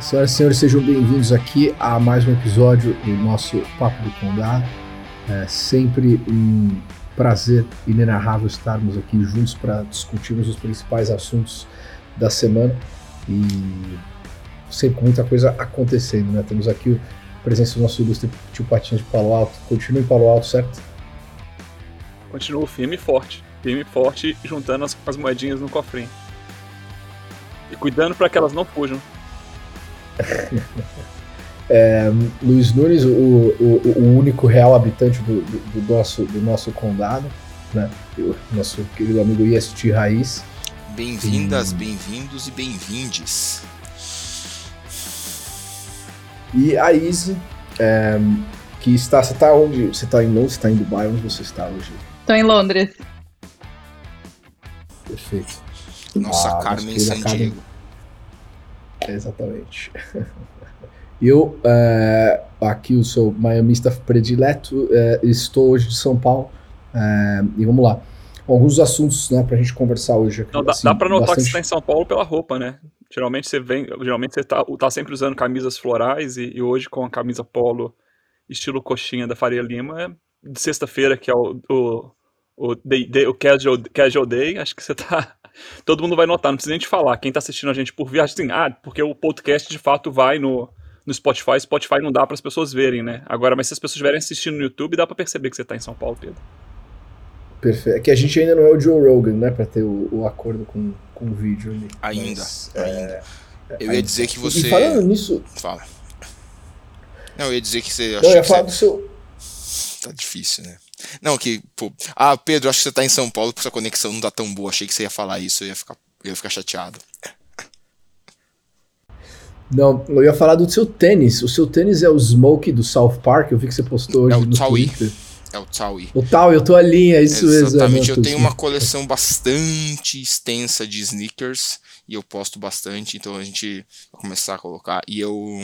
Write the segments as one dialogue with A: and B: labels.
A: Senhoras e senhores, sejam bem-vindos aqui a mais um episódio do nosso Papo do Condado. É sempre um prazer inenarrável estarmos aqui juntos para discutirmos os principais assuntos da semana e sempre com muita coisa acontecendo, né? Temos aqui a presença do nosso ilustre tio Patinho de Palo Alto. Continua em Palo Alto, certo?
B: Continua firme e forte. Firme e forte, juntando as, as moedinhas no cofrinho. E cuidando para que elas não fujam.
A: é, Luiz Nunes, o, o, o, único real habitante do, do, do, nosso, do nosso condado, né? O nosso querido amigo IST Raiz.
C: Bem-vindas, bem-vindos e bem-vindes.
A: E a Izzy, é, que está. Você está onde? Você está em Londres? Você está em Dubai? Onde você está hoje?
D: Estou em Londres.
A: Perfeito.
C: Nossa, ah, Carmen San Diego.
A: Exatamente. Eu, é, aqui o seu miamista predileto, é, estou hoje de São Paulo. É, e vamos lá. Alguns assuntos né, para a gente conversar hoje. Aqui,
B: Não, dá, assim, dá para notar bastante... que você está em São Paulo pela roupa, né? Geralmente você vem, geralmente você tá, tá sempre usando camisas florais e, e, hoje com a camisa polo estilo coxinha da Faria Lima, de sexta-feira, que é o, o, o, day, day, o casual, casual Day, acho que você tá todo mundo vai notar, não precisa nem te falar. Quem tá assistindo a gente por viagem, assim, ah, porque o podcast de fato vai no, no Spotify, Spotify não dá para as pessoas verem, né? Agora, mas se as pessoas estiverem assistindo no YouTube, dá para perceber que você tá em São Paulo, Pedro.
A: Perfeito. É que a gente ainda não é o Joe Rogan, né, para ter o, o, acordo com, com o vídeo ali.
C: Ainda, mas, ainda. É, eu ia ainda. dizer que você.
A: E falando nisso.
C: Fala. Não, eu ia dizer que você.
A: Não, eu ia falar você... do seu.
C: Tá difícil, né? Não, que, pô. Ah, Pedro, acho que você tá em São Paulo porque sua conexão não tá tão boa. Achei que você ia falar isso, eu ia ficar, eu ia ficar chateado.
A: Não, eu ia falar do seu tênis. O seu tênis é o Smoke do South Park. Eu vi que você postou hoje é o no Taui. Twitter.
C: É o Taui.
A: O Taui, eu tô ali, é isso
C: mesmo. Exatamente, eu tenho uma coleção bastante extensa de sneakers e eu posto bastante, então a gente vai começar a colocar. E eu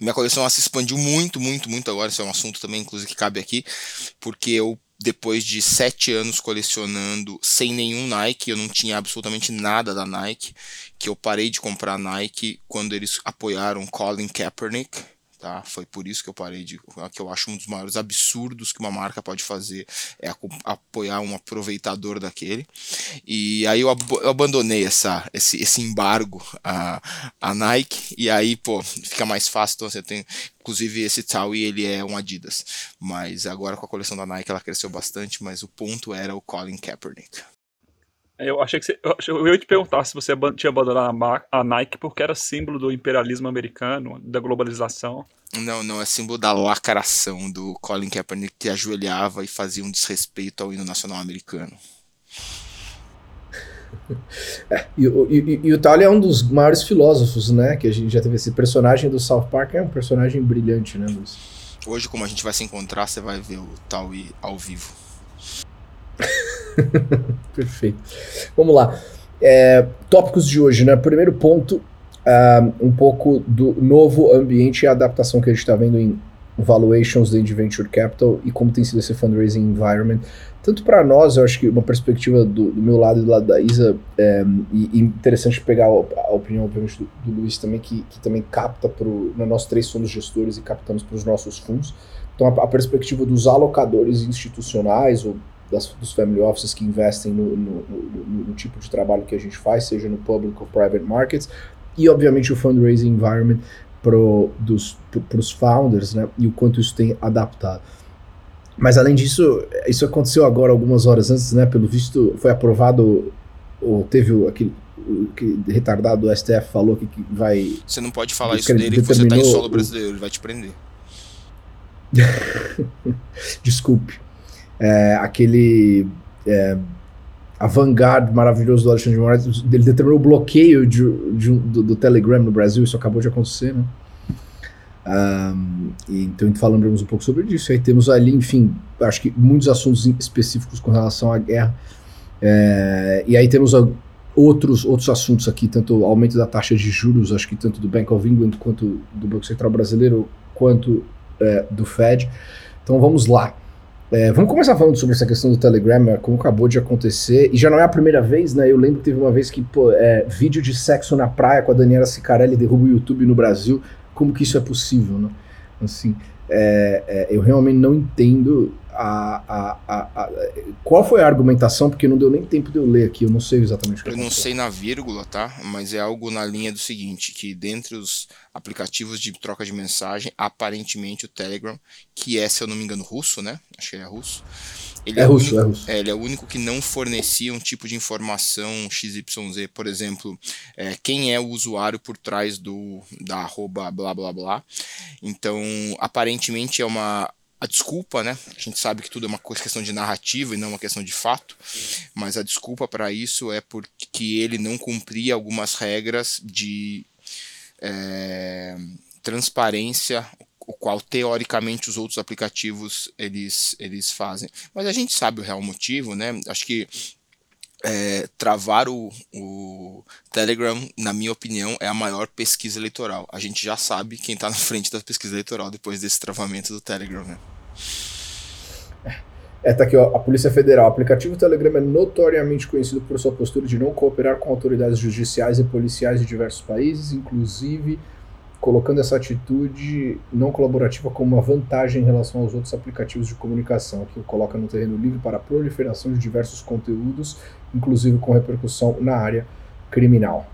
C: minha coleção se expandiu muito, muito, muito agora. Isso é um assunto também, inclusive, que cabe aqui, porque eu depois de sete anos colecionando sem nenhum Nike, eu não tinha absolutamente nada da Nike, que eu parei de comprar Nike quando eles apoiaram Colin Kaepernick, Tá? Foi por isso que eu parei de. que eu acho um dos maiores absurdos que uma marca pode fazer é apoiar um aproveitador daquele. E aí eu, ab eu abandonei essa, esse, esse embargo a, a Nike. E aí, pô, fica mais fácil. Então você tem. Inclusive esse Taui ele é um Adidas. Mas agora com a coleção da Nike ela cresceu bastante. Mas o ponto era o Colin Kaepernick.
B: Eu achei que você, eu ia te perguntar se você tinha abandonado a Nike porque era símbolo do imperialismo americano, da globalização.
C: Não, não, é símbolo da lacração do Colin Kaepernick que ajoelhava e fazia um desrespeito ao hino nacional americano.
A: É, e, e, e, o Tali é um dos maiores filósofos, né? Que a gente já teve esse personagem do South Park, é um personagem brilhante, né, Luiz?
C: Hoje, como a gente vai se encontrar, você vai ver o Tali ao vivo.
A: Perfeito. Vamos lá. É, tópicos de hoje, né? Primeiro ponto, uh, um pouco do novo ambiente e adaptação que a gente está vendo em valuations de venture capital e como tem sido esse fundraising environment. Tanto para nós, eu acho que uma perspectiva do, do, meu lado e do lado da Isa, é, e, e, interessante pegar a, a opinião, obviamente, do, do, Luiz também, que, que também capta para né, nós três somos gestores e captamos para os nossos fundos. Então, a, a, perspectiva dos alocadores institucionais ou das, dos family offices que investem no, no, no, no, tipo de trabalho que a gente faz, seja no public ou private markets, e obviamente o fundraising environment para os founders, né, e o quanto isso tem adaptado. Mas além disso, isso aconteceu agora algumas horas antes, né, pelo visto foi aprovado, ou teve aquele, que retardado do STF falou que, que vai...
C: Você não pode falar isso dele que você está em solo brasileiro, ele vai te prender.
A: Desculpe é, aquele é, a vanguard maravilhoso do Alexandre de Moraes, ele determinou o bloqueio de, de, do, do, Telegram no Brasil, isso acabou de acontecer, né? Um, e, então falamos um pouco sobre isso. Aí temos ali, enfim, acho que muitos assuntos específicos com relação à guerra. É, e aí temos outros, outros assuntos aqui, tanto o aumento da taxa de juros, acho que tanto do Bank of England quanto do Banco Central Brasileiro, quanto é, do Fed. Então vamos lá. É, vamos começar falando sobre essa questão do Telegram, como acabou de acontecer, e já não é a primeira vez, né? Eu lembro que teve uma vez que, pô, é, vídeo de sexo na praia com a Daniela Sicarelli derruba o YouTube no Brasil. Como que isso é possível, né? Assim, é, é, eu realmente não entendo a, a, a, qual foi a argumentação, porque não deu nem tempo de eu ler aqui, eu não sei exatamente o que
C: Eu não sei na vírgula, tá? Mas é algo na linha do seguinte, que dentre os aplicativos de troca de mensagem, aparentemente o Telegram, que é, se eu não me engano, russo, né? Acho que ele é russo. Ele
A: é, é russo,
C: único,
A: é russo.
C: É, ele é o único que não fornecia um tipo de informação XYZ, por exemplo, é, quem é o usuário por trás do da arroba blá blá blá. Então, aparentemente é uma a desculpa, né? A gente sabe que tudo é uma questão de narrativa e não uma questão de fato, mas a desculpa para isso é porque ele não cumpria algumas regras de é, transparência, o qual teoricamente os outros aplicativos eles, eles fazem. Mas a gente sabe o real motivo, né? Acho que é, travar o, o, Telegram, na minha opinião, é a maior pesquisa eleitoral. A gente já sabe quem está na frente da pesquisa eleitoral depois desse travamento do Telegram. Né?
A: É, tá aqui, ó, a Polícia Federal. O aplicativo Telegram é notoriamente conhecido por sua postura de não cooperar com autoridades judiciais e policiais de diversos países, inclusive colocando essa atitude não colaborativa como uma vantagem em relação aos outros aplicativos de comunicação, que o coloca no terreno livre para a proliferação de diversos conteúdos, inclusive com repercussão na área criminal.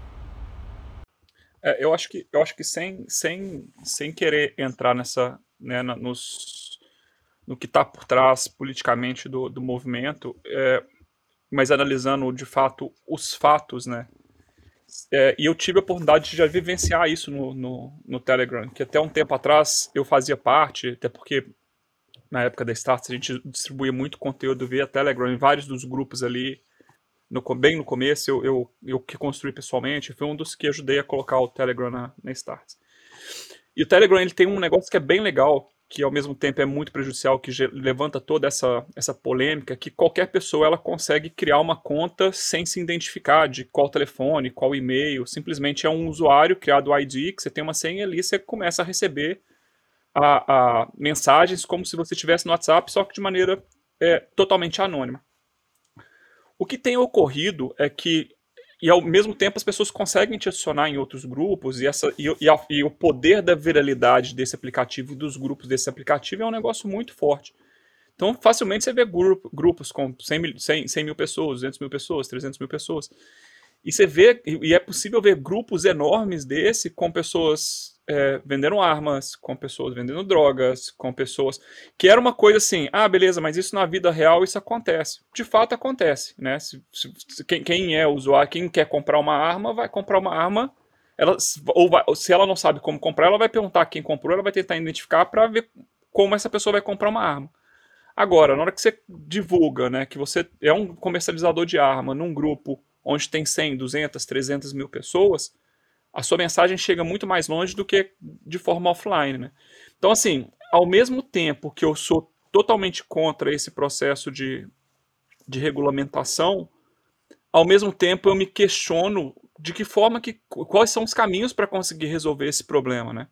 B: É, eu acho que, eu acho que sem, sem, sem querer entrar nessa, né, nos, no que está por trás politicamente do, do movimento, é, mas analisando de fato os fatos, né? É, e eu tive a oportunidade de já vivenciar isso no, no, no, Telegram, que até um tempo atrás eu fazia parte, até porque na época da Starts a gente distribuía muito conteúdo via Telegram em vários dos grupos ali, no, bem no começo eu, eu, eu que construí pessoalmente, fui um dos que ajudei a colocar o Telegram na, na Starts. E o Telegram ele tem um negócio que é bem legal, que ao mesmo tempo é muito prejudicial, que levanta toda essa, essa polêmica, que qualquer pessoa ela consegue criar uma conta sem se identificar de qual telefone, qual e-mail, simplesmente é um usuário criado ID, que você tem uma senha ali, você começa a receber a, a mensagens como se você estivesse no WhatsApp, só que de maneira é, totalmente anônima. O que tem ocorrido é que e ao mesmo tempo as pessoas conseguem te adicionar em outros grupos e, essa, e, e, a, e, o poder da viralidade desse aplicativo e dos grupos desse aplicativo é um negócio muito forte. Então, facilmente você vê grupo, grupos com 100 mil, 100, 100 mil pessoas, 200 mil pessoas, 300 mil pessoas. E você vê, e é possível ver grupos enormes desse com pessoas é, vendendo armas, com pessoas vendendo drogas, com pessoas. Que era uma coisa assim, ah, beleza, mas isso na vida real isso acontece. De fato acontece, né? Se, se, quem, quem, é usuário, quem quer comprar uma arma, vai comprar uma arma. Ela, ou, vai, se ela não sabe como comprar, ela vai perguntar quem comprou, ela vai tentar identificar para ver como essa pessoa vai comprar uma arma. Agora, na hora que você divulga, né, que você é um comercializador de arma num grupo onde tem 100, 200, 300 mil pessoas, a sua mensagem chega muito mais longe do que de forma offline, né? Então, assim, ao mesmo tempo que eu sou totalmente contra esse processo de, de regulamentação, ao mesmo tempo eu me questiono de que forma que quais são os caminhos para conseguir resolver esse problema, né?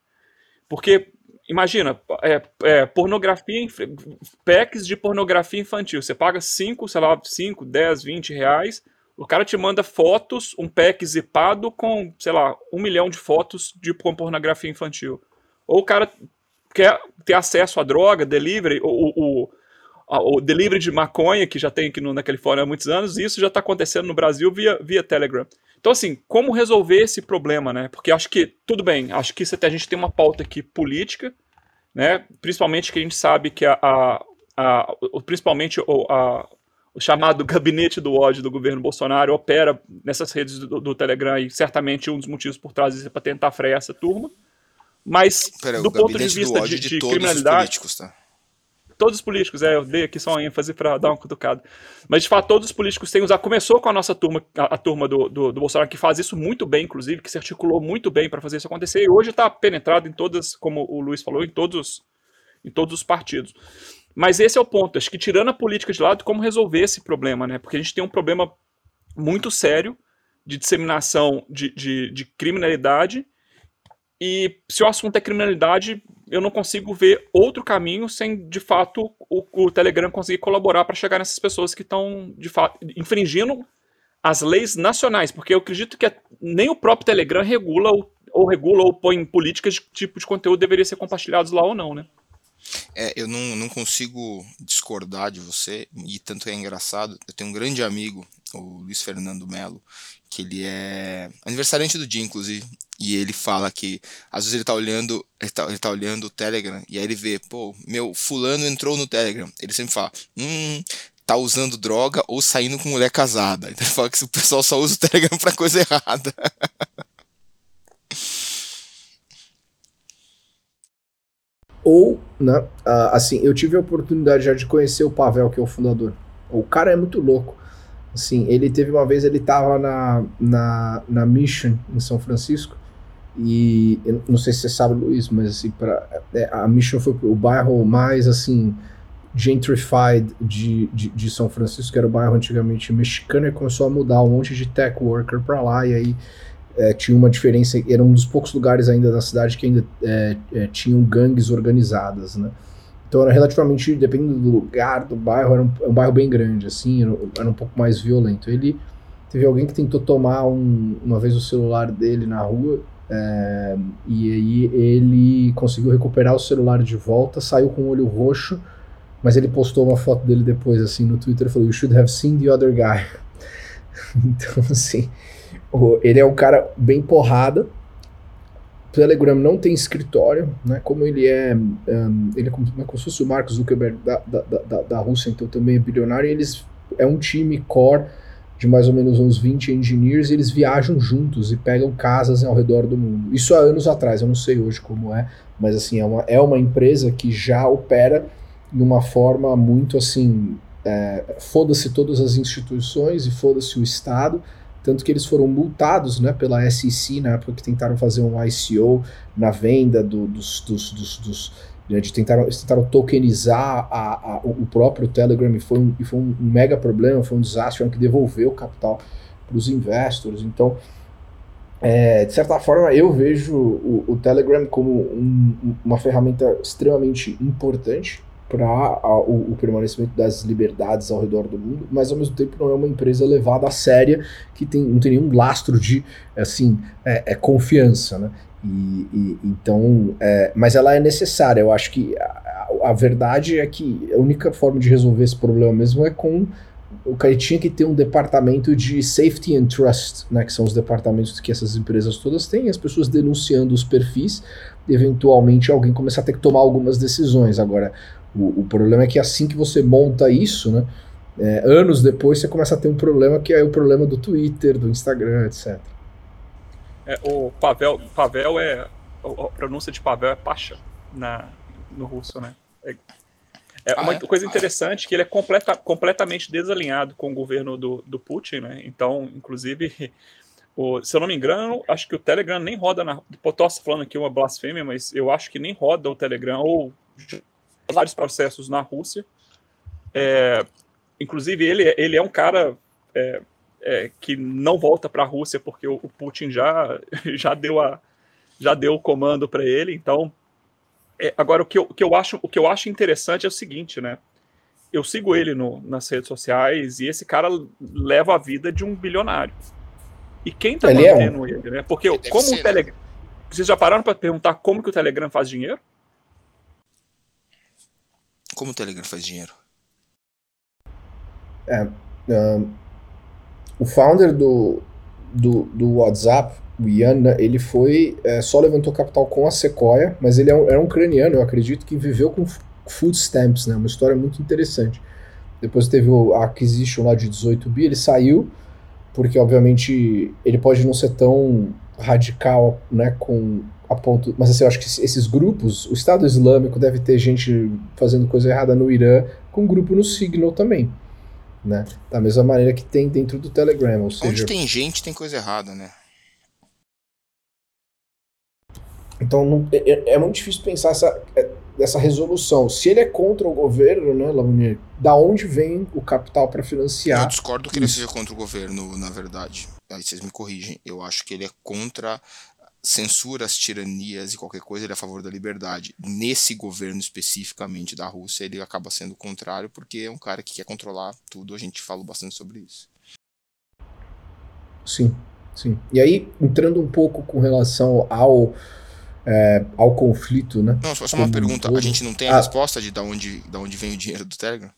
B: Porque imagina, é, é, pornografia, packs de pornografia infantil, você paga 5, sei lá, 5, 10, 20 reais, o cara te manda fotos, um pack zipado com, sei lá, um milhão de fotos de pornografia infantil. Ou o cara quer ter acesso à droga, delivery, o, o, o delivery de maconha, que já tem aqui no, na Califórnia há muitos anos, e isso já está acontecendo no Brasil via, via Telegram. Então, assim, como resolver esse problema, né? Porque acho que, tudo bem, acho que a gente tem uma pauta aqui política, né? Principalmente que a gente sabe que a, a, a principalmente a, o chamado gabinete do ódio do governo Bolsonaro opera nessas redes do, do Telegram e certamente um dos motivos por trás disso é para tentar frear essa turma. Mas
C: Pera,
B: do ponto de vista de,
C: de, de
B: criminalidade,
C: os políticos, tá?
B: todos os políticos, é, eu dei aqui só uma ênfase para dar uma cutucada. Mas de fato, todos os políticos têm usado. Começou com a nossa turma, a, a turma do, do, do, Bolsonaro, que faz isso muito bem, inclusive, que se articulou muito bem para fazer isso acontecer, e hoje está penetrado em todas, como o Luiz falou, em todos, em todos os partidos. Mas esse é o ponto. Acho que tirando a política de lado, como resolver esse problema, né? Porque a gente tem um problema muito sério de disseminação de, de, de criminalidade. E se o assunto é criminalidade, eu não consigo ver outro caminho sem, de fato, o, o Telegram conseguir colaborar para chegar nessas pessoas que estão, de fato, infringindo as leis nacionais, porque eu acredito que nem o próprio Telegram regula ou, ou regula ou põe políticas de tipo de conteúdo deveria ser compartilhados lá ou não, né?
C: É, eu não, não consigo discordar de você, e tanto é engraçado. Eu tenho um grande amigo, o Luiz Fernando Melo, que ele é aniversariante do dia, inclusive, e ele fala que às vezes ele tá olhando, ele tá, ele tá olhando o Telegram, e aí ele vê, pô, meu fulano entrou no Telegram. Ele sempre fala, hum, tá usando droga ou saindo com mulher casada. Então ele fala que o pessoal só usa o Telegram pra coisa errada.
A: Ou, né, assim, eu tive a oportunidade já de conhecer o Pavel, que é o fundador. O cara é muito louco. Assim, ele teve uma vez, ele tava na, na, na Mission, em São Francisco, e não sei se você sabe, Luiz, mas assim, pra, é, a Mission foi o bairro mais, assim, gentrified de, de, de, São Francisco, que era o bairro antigamente mexicano, e começou a mudar um monte de tech worker para lá, e aí é, tinha uma diferença, era um dos poucos lugares ainda da cidade que ainda é, é, tinham gangues organizadas, né? Então era relativamente, dependendo do lugar, do bairro, era um, um bairro bem grande, assim, era, era, um pouco mais violento. Ele teve alguém que tentou tomar um, uma vez o celular dele na rua, é, e aí ele conseguiu recuperar o celular de volta, saiu com o olho roxo, mas ele postou uma foto dele depois, assim, no Twitter, falou, you should have seen the other guy. então, assim, ele é um cara bem porrada, Telegram não tem escritório, né? Como ele é, um, ele é como, é como se fosse o Mark Zuckerberg da, da, da, da Rússia, então também é bilionário, e eles é um time core de mais ou menos uns 20 engineers, e eles viajam juntos e pegam casas ao redor do mundo. Isso há anos atrás, eu não sei hoje como é, mas assim, é uma, é uma empresa que já opera de uma forma muito assim, é, foda-se todas as instituições e foda-se o Estado, tanto que eles foram multados né, pela SEC na época que tentaram fazer um ICO na venda do, dos, dos, dos, dos né, de tentaram, tentaram tokenizar a, a, o próprio Telegram e foi, um, e foi um mega problema, foi um desastre, tiveram que devolver o capital para os investors. Então, é, de certa forma, eu vejo o, o Telegram como um, uma ferramenta extremamente importante para o, o, permanecimento das liberdades ao redor do mundo, mas ao mesmo tempo não é uma empresa levada a séria que tem, não tem nenhum lastro de assim é, é confiança, né? E, e então, é, mas ela é necessária. Eu acho que a, a, verdade é que a única forma de resolver esse problema mesmo é com o cara tinha que ter um departamento de safety and trust, né, que são os departamentos que essas empresas todas têm, as pessoas denunciando os perfis, eventualmente alguém começar a ter que tomar algumas decisões. Agora, o, o problema é que assim que você monta isso, né, é, anos depois você começa a ter um problema que é o problema do Twitter, do Instagram, etc.
B: É, o Pavel, Pavel é. A pronúncia de Pavel é Pasha na, no russo, né? É, é ah, uma é? coisa interessante que ele é completa, completamente desalinhado com o governo do, do Putin, né? Então, inclusive, o, se eu não me engano, acho que o Telegram nem roda na. Posso falando aqui uma blasfêmia, mas eu acho que nem roda o Telegram ou vários processos na Rússia. É, inclusive, ele, ele é um cara é, é, que não volta para a Rússia porque o, o, Putin já, já, deu, a, já deu o comando para ele. Então, é, agora o que, eu, o, que eu acho, o que eu acho interessante é o seguinte, né? Eu sigo ele no, nas redes sociais e esse cara leva a vida de um bilionário. E quem tá ele mantendo é um... ele, né? Porque como ser, o Telegram. Né? Vocês já pararam para perguntar como que o Telegram faz dinheiro?
C: Como o Telegram faz dinheiro?
A: É, um, o founder do, do, do WhatsApp, o Ian, né, ele foi, é, só levantou capital com a Sequoia, mas ele é um, era um ucraniano, eu acredito, que viveu com food stamps, né, uma história muito interessante. Depois teve a acquisition lá de 18 bi, ele saiu, porque obviamente ele pode não ser tão radical, né, com a ponto, mas assim, eu acho que esses grupos, o Estado Islâmico deve ter gente fazendo coisa errada no Irã, com um grupo no Signal também, né? Da mesma maneira que tem dentro do Telegram, ou seja...
C: Onde tem gente, tem coisa errada, né?
A: Então não, é, é, é muito difícil pensar essa, é, essa resolução. Se ele é contra o governo, né, Lamonier, da onde vem o capital para financiar?
C: Eu discordo que ele seja contra o governo, na verdade. Aí vocês me corrigem. Eu acho que ele é contra censura as tiranias e qualquer coisa, ele é a favor da liberdade. Nesse governo especificamente da Rússia, ele acaba sendo o contrário, porque é um cara que quer controlar tudo. A gente falou bastante sobre isso.
A: Sim, sim. E aí, entrando um pouco com relação ao, é, ao conflito, né?
C: Não, só uma pergunta. A gente não tem a ah. resposta de da onde, da onde vem o dinheiro do Telegram?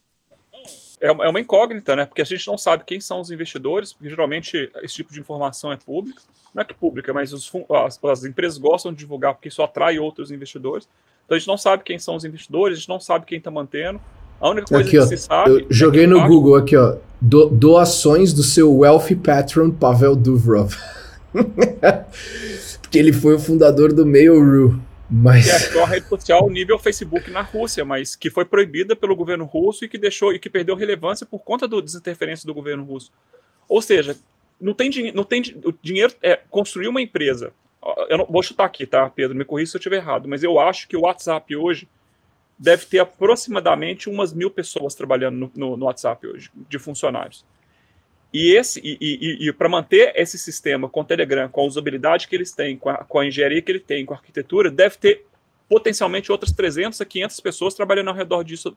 B: É, é uma incógnita, né? Porque a gente não sabe quem são os investidores, porque geralmente esse tipo de informação é pública. Não é que pública, mas os, as, as empresas gostam de divulgar porque isso atrai outros investidores. Então a gente não sabe quem são os investidores, a gente não sabe quem está mantendo. A única coisa
A: aqui,
B: que
A: ó,
B: se sabe.
A: Eu é joguei no Google aqui, ó. Do, doações do seu wealthy patron Pavel Duvrov. Porque ele foi o fundador do Mail.ru. Mas...
B: Que é a rede social nível Facebook na Rússia, mas que foi proibida pelo governo russo e que deixou e que perdeu relevância por conta do desinterferência do governo russo. Ou seja, não tem, não tem o dinheiro é construir uma empresa. Eu não, vou chutar aqui, tá, Pedro? Me corrija se eu estiver errado, mas eu acho que o WhatsApp hoje deve ter aproximadamente umas mil pessoas trabalhando no, no, no WhatsApp hoje, de funcionários. E, esse, e, e, e para manter esse sistema com o Telegram, com a usabilidade que eles têm, com a, com a engenharia que ele tem, com a arquitetura, deve ter potencialmente outras 300 a 500 pessoas trabalhando ao redor disso,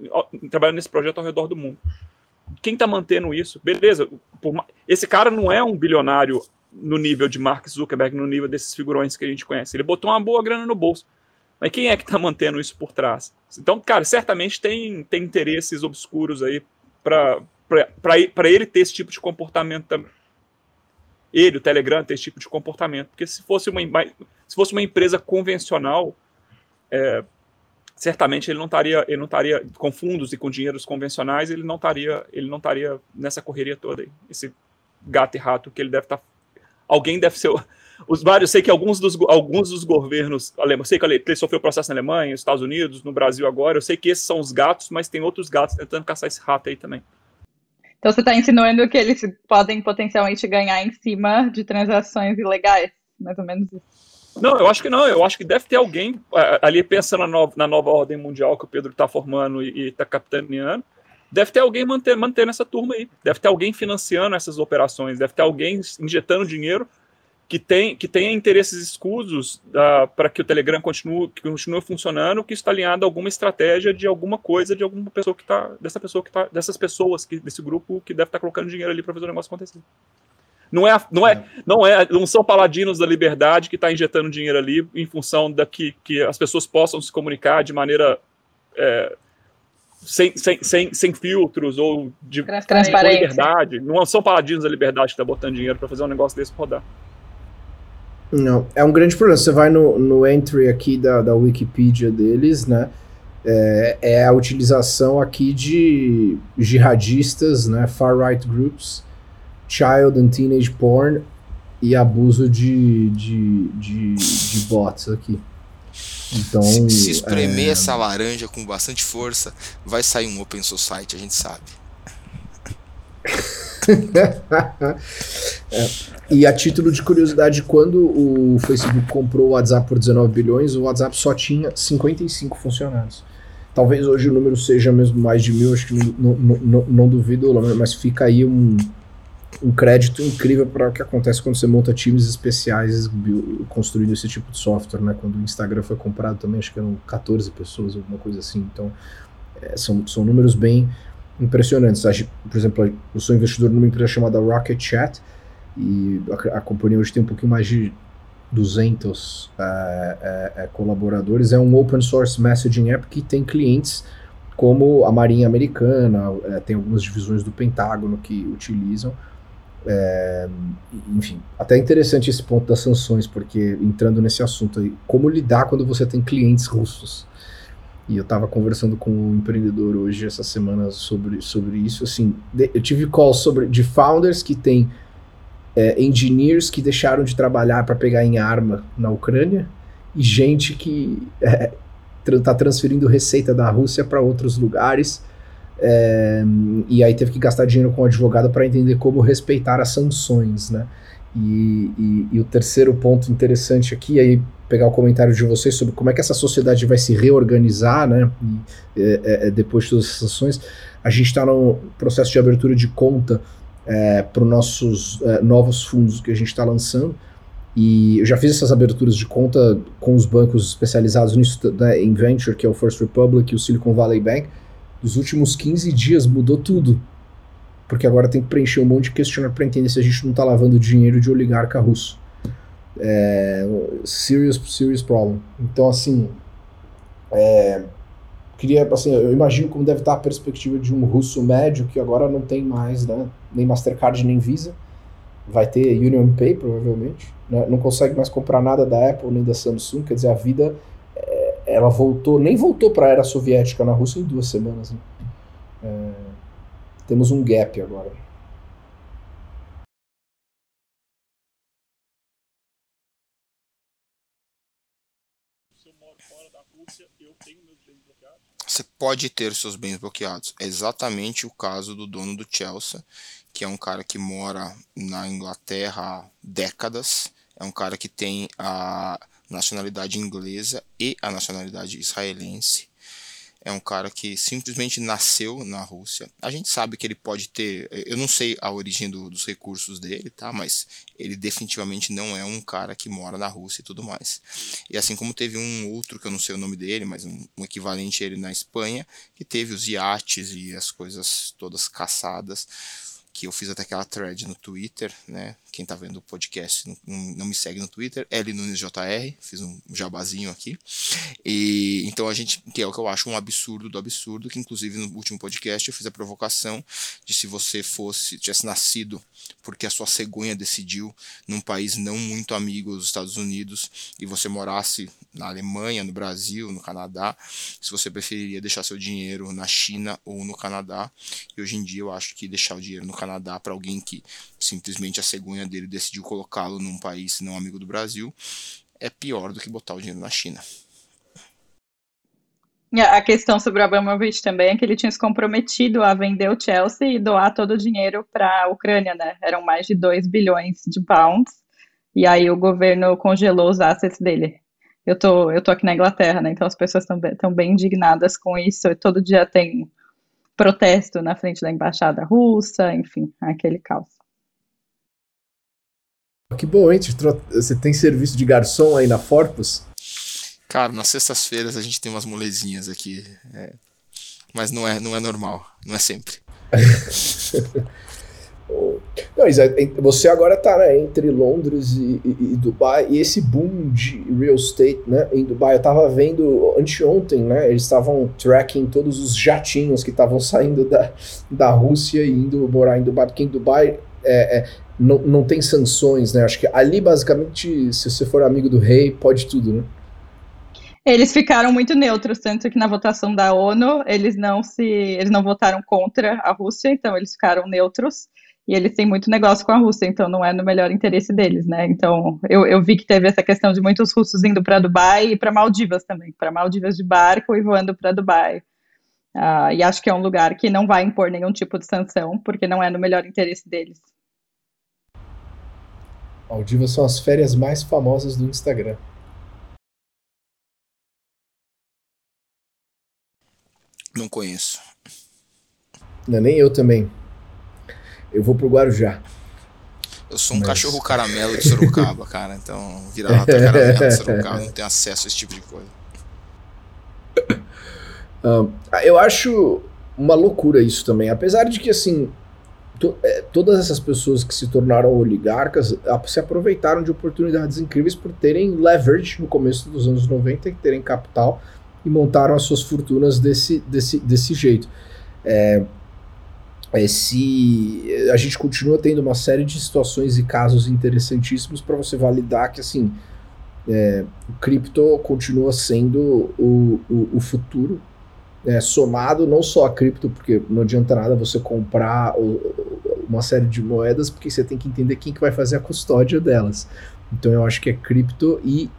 B: trabalhando nesse projeto ao redor do mundo. Quem está mantendo isso? Beleza, por, esse cara não é um bilionário no nível de Mark Zuckerberg, no nível desses figurões que a gente conhece. Ele botou uma boa grana no bolso. Mas quem é que está mantendo isso por trás? Então, cara, certamente tem, tem interesses obscuros aí para ele ter esse tipo de comportamento também. Ele, o Telegram, ter esse tipo de comportamento. Porque se fosse uma, se fosse uma empresa convencional, é, certamente ele não estaria ele não estaria com fundos e com dinheiros convencionais ele não estaria ele não estaria nessa correria toda aí esse gato e rato que ele deve estar tá, alguém deve ser os vários, sei que alguns dos, alguns dos governos alemães, sei que ele sofreu processo na Alemanha, nos Estados Unidos, no Brasil agora, eu sei que esses são os gatos, mas tem outros gatos tentando caçar esse rato aí também.
D: Então você está insinuando que eles podem potencialmente ganhar em cima de transações ilegais, mais ou menos isso.
B: Não, eu acho que não. Eu acho que deve ter alguém ali pensando na nova, na nova ordem mundial que o Pedro está formando e está capitaneando. Deve ter alguém manter, mantendo essa turma aí. Deve ter alguém financiando essas operações. Deve ter alguém injetando dinheiro que tem que tenha interesses escusos uh, para que o Telegram continue, que continue funcionando, que está alinhado a alguma estratégia de alguma coisa de alguma pessoa que está dessa pessoa que tá dessas pessoas que desse grupo que deve estar tá colocando dinheiro ali para fazer o negócio acontecer. Não é, não é, não é, não são paladinos da liberdade que está injetando dinheiro ali em função da que, que as pessoas possam se comunicar de maneira é, sem, sem, sem, sem filtros ou de liberdade. Não são paladinos da liberdade que estão tá botando dinheiro para fazer um negócio desse rodar.
A: Não, é um grande problema. Você vai no, no entry aqui da, da Wikipedia deles, né? É, é, a utilização aqui de jihadistas, né? Far-right groups, child and teenage porn e abuso de, de, de, de bots aqui. Então,
C: se, se espremer é... essa laranja com bastante força, vai sair um open society, a gente sabe.
A: é. E a título de curiosidade, quando o Facebook comprou o WhatsApp por 19 bilhões, o WhatsApp só tinha 55 funcionários. Talvez hoje o número seja mesmo mais de mil, acho que não, não, não, não duvido, mas fica aí um, um crédito incrível para o que acontece quando você monta times especiais construindo esse tipo de software, né? Quando o Instagram foi comprado também, acho que eram 14 pessoas, alguma coisa assim. Então, é, são, são números bem impressionantes. Por exemplo, eu sou investidor numa empresa chamada Rocket Chat e a, a companhia hoje tem um pouquinho mais de 200 é, é, é, colaboradores. É um open source messaging app que tem clientes como a Marinha Americana, é, tem algumas divisões do Pentágono que utilizam. É, enfim, até interessante esse ponto das sanções, porque entrando nesse assunto aí, como lidar quando você tem clientes russos? E eu estava conversando com um empreendedor hoje, essa semana, sobre, sobre isso. Assim, de, eu tive calls sobre, de founders que têm é, engineers que deixaram de trabalhar para pegar em arma na Ucrânia e gente que está é, tá transferindo receita da Rússia para outros lugares. É, e aí teve que gastar dinheiro com o advogado para entender como respeitar as sanções, né? E, e, e, o terceiro ponto interessante aqui, aí pegar o comentário de vocês sobre como é que essa sociedade vai se reorganizar, né? E, é, é, depois de todas as sanções, a gente está no processo de abertura de conta é, para os nossos é, novos fundos que a gente está lançando. E eu já fiz essas aberturas de conta com os bancos especializados nisso, né, em Venture, que é o First Republic e o Silicon Valley Bank. Nos últimos 15 dias mudou tudo. Porque agora tem que preencher um monte de questionário para entender se a gente não está lavando dinheiro de oligarca russo. É, serious, serious problem. Então, assim, é, queria, assim, eu imagino como deve estar a perspectiva de um russo médio que agora não tem mais, né, nem Mastercard nem Visa, vai ter Union Pay provavelmente, né, não consegue mais comprar nada da Apple nem da Samsung, quer dizer, a vida, é, ela voltou, nem voltou para a era soviética na Rússia em duas semanas. Né? É, temos um gap agora.
C: Você pode ter seus bens bloqueados. É exatamente o caso do dono do Chelsea, que é um cara que mora na Inglaterra há décadas. É um cara que tem a nacionalidade inglesa e a nacionalidade israelense é um cara que simplesmente nasceu na Rússia. A gente sabe que ele pode ter, eu não sei a origem do, dos recursos dele, tá? Mas ele definitivamente não é um cara que mora na Rússia e tudo mais. E assim como teve um outro que eu não sei o nome dele, mas um, um equivalente a ele na Espanha, que teve os iates e as coisas todas caçadas que eu fiz até aquela thread no Twitter, né? Quem tá vendo o podcast não, me segue no Twitter, L Nunes JR, fiz um jabazinho aqui. E então a gente, que é o que eu acho um absurdo do absurdo, que inclusive no último podcast eu fiz a provocação de se você fosse, tivesse nascido porque a sua cegonha decidiu num país não muito amigo dos Estados Unidos e você morasse na Alemanha, no Brasil, no Canadá, se você preferiria deixar seu dinheiro na China ou no Canadá. E hoje em dia eu acho que deixar o dinheiro no Canadá para alguém que simplesmente a cegonha dele decidiu colocá-lo num país não amigo do Brasil é pior do que botar o dinheiro na China.
D: A questão sobre o Abramovich também é que ele tinha se comprometido a vender o Chelsea e doar todo o dinheiro para a Ucrânia, né? Eram mais de 2 bilhões de pounds. E aí o governo congelou os assets dele. Eu tô, eu tô aqui na Inglaterra, né? Então as pessoas estão bem indignadas com isso. Todo dia tem protesto na frente da embaixada russa, enfim, aquele caos.
A: Que bom, hein? Você tem serviço de garçom aí na Forpus?
C: Cara, nas sextas-feiras a gente tem umas molezinhas aqui. É... Mas não é, não é normal, não é sempre.
A: Não, você agora está né, entre Londres e, e, e, Dubai, e esse boom de real estate né, em Dubai, eu estava vendo anteontem, né, eles estavam tracking todos os jatinhos que estavam saindo da, da Rússia e indo morar em Dubai, porque em Dubai é, é, não, não tem sanções, né, acho que ali basicamente, se você for amigo do rei, pode tudo, né?
D: Eles ficaram muito neutros, tanto que na votação da ONU eles não se, eles não votaram contra a Rússia, então eles ficaram neutros e eles têm muito negócio com a Rússia, então não é no melhor interesse deles, né? Então eu, eu vi que teve essa questão de muitos russos indo para Dubai e para Maldivas também, para Maldivas de barco e voando para Dubai. Uh, e acho que é um lugar que não vai impor nenhum tipo de sanção, porque não é no melhor interesse deles.
A: Maldivas são as férias mais famosas do Instagram.
C: Não conheço.
A: Não, nem eu também. Eu vou pro Guarujá.
C: Eu sou um Mas... cachorro caramelo de Sorocaba, cara. Então, vira-lata caramelo de Sorocaba, não tem acesso a esse tipo de coisa.
A: Um, eu acho uma loucura isso também. Apesar de que, assim, to, é, todas essas pessoas que se tornaram oligarcas se aproveitaram de oportunidades incríveis por terem leverage no começo dos anos 90 e terem capital e montaram as suas fortunas desse, desse, desse jeito. É, esse, a gente continua tendo uma série de situações e casos interessantíssimos para você validar que assim é, o cripto continua sendo o, o, o futuro, é, somado não só a cripto, porque não adianta nada você comprar o, uma série de moedas, porque você tem que entender quem que vai fazer a custódia delas. Então eu acho que é cripto e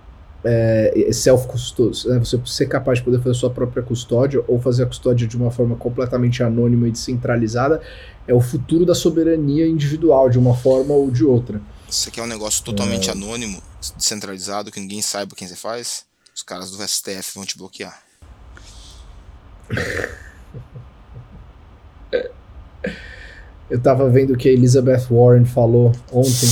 A: é, self-custody, né? você ser capaz de poder fazer sua própria custódia ou fazer a custódia de uma forma completamente anônima e descentralizada, é o futuro da soberania individual, de uma forma ou de outra.
C: Você quer um negócio totalmente é... anônimo, descentralizado, que ninguém saiba quem você faz? Os caras do STF vão te bloquear.
A: Eu tava vendo o que a Elizabeth Warren falou ontem.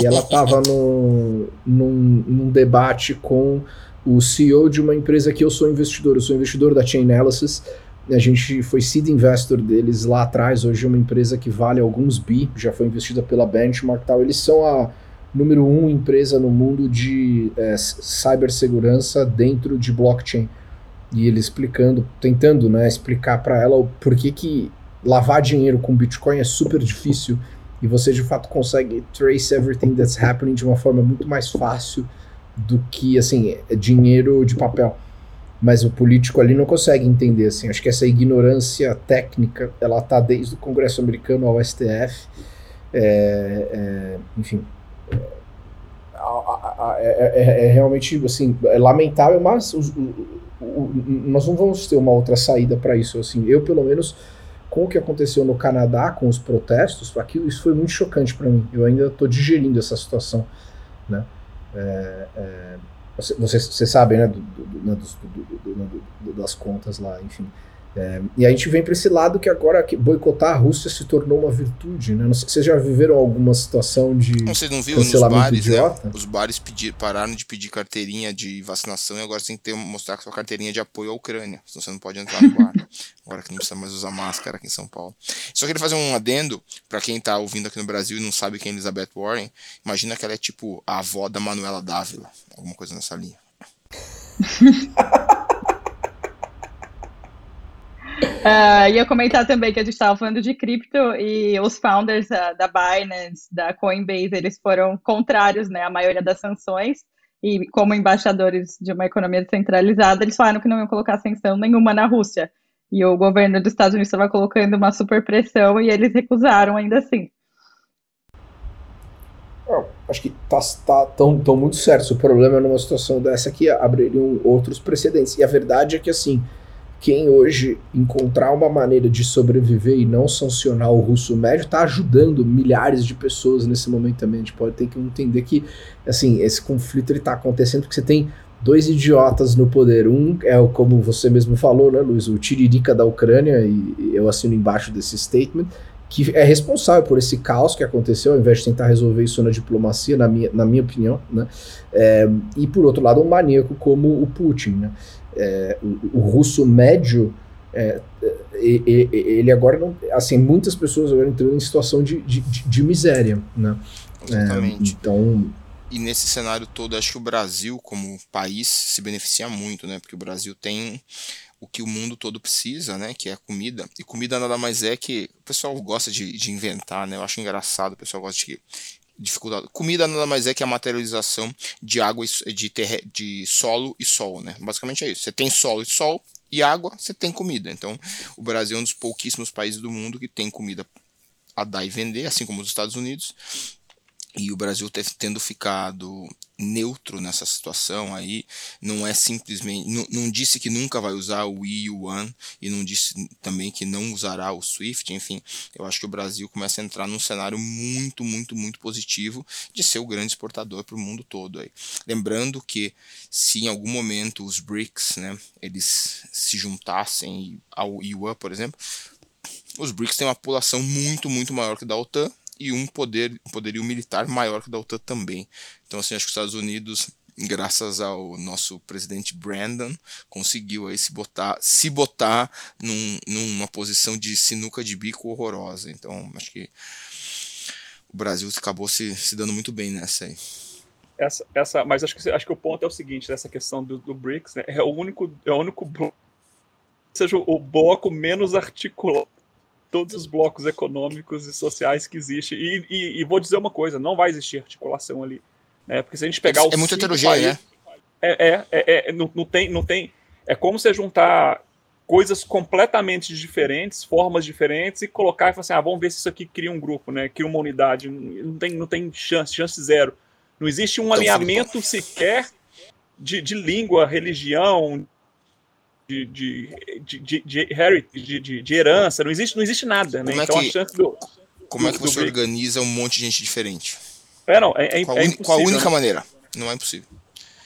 A: E ela estava num, num, num debate com o CEO de uma empresa que eu sou investidor, eu sou investidor da Chainalysis, a gente foi seed investor deles lá atrás, hoje é uma empresa que vale alguns bi, já foi investida pela Benchmark tal. Eles são a número um empresa no mundo de é, cibersegurança dentro de blockchain. E ele explicando, tentando né, explicar para ela o porquê que lavar dinheiro com Bitcoin é super difícil e você de fato consegue trace everything that's happening de uma forma muito mais fácil do que assim dinheiro de papel mas o político ali não consegue entender assim. Acho que essa ignorância técnica ela tá desde o Congresso americano ao STF, é, é, enfim. É, é, é, é, realmente assim é lamentável, mas os, o, o, nós não vamos ter uma outra saída para isso. Assim, eu pelo menos com o que aconteceu no Canadá com os protestos, aquilo isso foi muito chocante para mim. Eu ainda estou digerindo essa situação, né? É, é, você, você, sabe, né, do, do, né, do, das contas lá, enfim. É, e a gente vem para esse lado que agora que boicotar a Rússia se tornou uma virtude, né? Não sei, vocês já viveram alguma situação de
C: não, vocês não viram cancelamento nos bares, né? idiota? Né? Os bares pedir, pararam de pedir carteirinha de vacinação e agora você tem que ter, mostrar sua carteirinha de apoio à Ucrânia, senão você não pode entrar no bar. agora que não precisa mais usar máscara aqui em São Paulo. Só queria fazer um adendo para quem tá ouvindo aqui no Brasil e não sabe quem é Elizabeth Warren. Imagina que ela é tipo a avó da Manuela Dávila, alguma coisa nessa linha.
D: Uh, ia comentar também que a gente estava falando de cripto e os founders uh, da Binance, da Coinbase, eles foram contrários né, à maioria das sanções e como embaixadores de uma economia descentralizada, eles falaram que não iam colocar sanção nenhuma na Rússia. E o governo dos Estados Unidos estava colocando uma super pressão e eles recusaram ainda assim.
A: acho que tá, tá tão, tão muito certo. O problema é numa situação dessa que abririam outros precedentes. E a verdade é que assim, quem hoje encontrar uma maneira de sobreviver e não sancionar o russo médio está ajudando milhares de pessoas nesse momento também. A gente pode ter que entender que assim esse conflito está acontecendo porque você tem dois idiotas no poder. Um é o como você mesmo falou, né, Luiz, o tiririca da Ucrânia e eu assino embaixo desse statement que é responsável por esse caos que aconteceu, ao invés de tentar resolver isso na diplomacia, na minha, na minha opinião, né? É, e por outro lado, um maníaco como o Putin, né? É, o, o, russo médio, é, ele agora não. Assim, muitas pessoas agora entrando em situação de, de, de miséria, né?
C: Exatamente.
A: É, então.
C: E nesse cenário todo, acho que o Brasil, como país, se beneficia muito, né? Porque o Brasil tem o que o mundo todo precisa, né? Que é comida. E comida nada mais é que. O pessoal gosta de, de inventar, né? Eu acho engraçado, o pessoal gosta de dificuldade. Comida nada mais é que a materialização de água e, de, terra, de solo e sol, né? Basicamente é isso. Você tem solo e sol e água, você tem comida. Então, o Brasil é um dos pouquíssimos países do mundo que tem comida a dar e vender, assim como os Estados Unidos e o Brasil tendo ficado neutro nessa situação aí, não é simplesmente, não, não, disse que nunca vai usar o yuan e não disse também que não usará o SWIFT, enfim, eu acho que o Brasil começa a entrar num cenário muito, muito, muito positivo de ser o grande exportador para o mundo todo aí. Lembrando que se em algum momento os BRICS, né, eles se juntassem ao yuan, por exemplo, os BRICS têm uma população muito, muito maior que da OTAN, e um poder, um poderio militar maior que o da OTAN também. Então, assim, acho que os Estados Unidos, graças ao nosso presidente Brandon, conseguiu aí se botar, se botar num, numa posição de sinuca de bico horrorosa. Então, acho que o Brasil acabou se, se dando muito bem nessa aí.
B: Essa, essa, mas acho que, acho que o ponto é o seguinte, dessa questão do, do BRICS, né, é o único, é o único seja o bloco menos articulado todos os blocos econômicos e sociais que existem. E, e, e, vou dizer uma coisa: não vai existir articulação ali. Né? Porque se a gente pegar
C: é, É muito heterogêneo, né?
B: É, é, é, é, não, não, tem, não tem. É como você juntar coisas completamente diferentes, formas diferentes, e colocar e falar assim: ah, vamos ver se isso aqui cria um grupo, né? Cria uma unidade. Não tem, não tem chance, chance zero. Não existe um então, alinhamento sequer de, de língua, religião, de, de, de, de, de, de, de, herança, não existe, não existe nada, né?
C: Como é então que, a chance do. Como é que você organiza um monte de gente diferente?
B: É, não, é, é, qual, é
C: qual a única né? maneira? Não é impossível.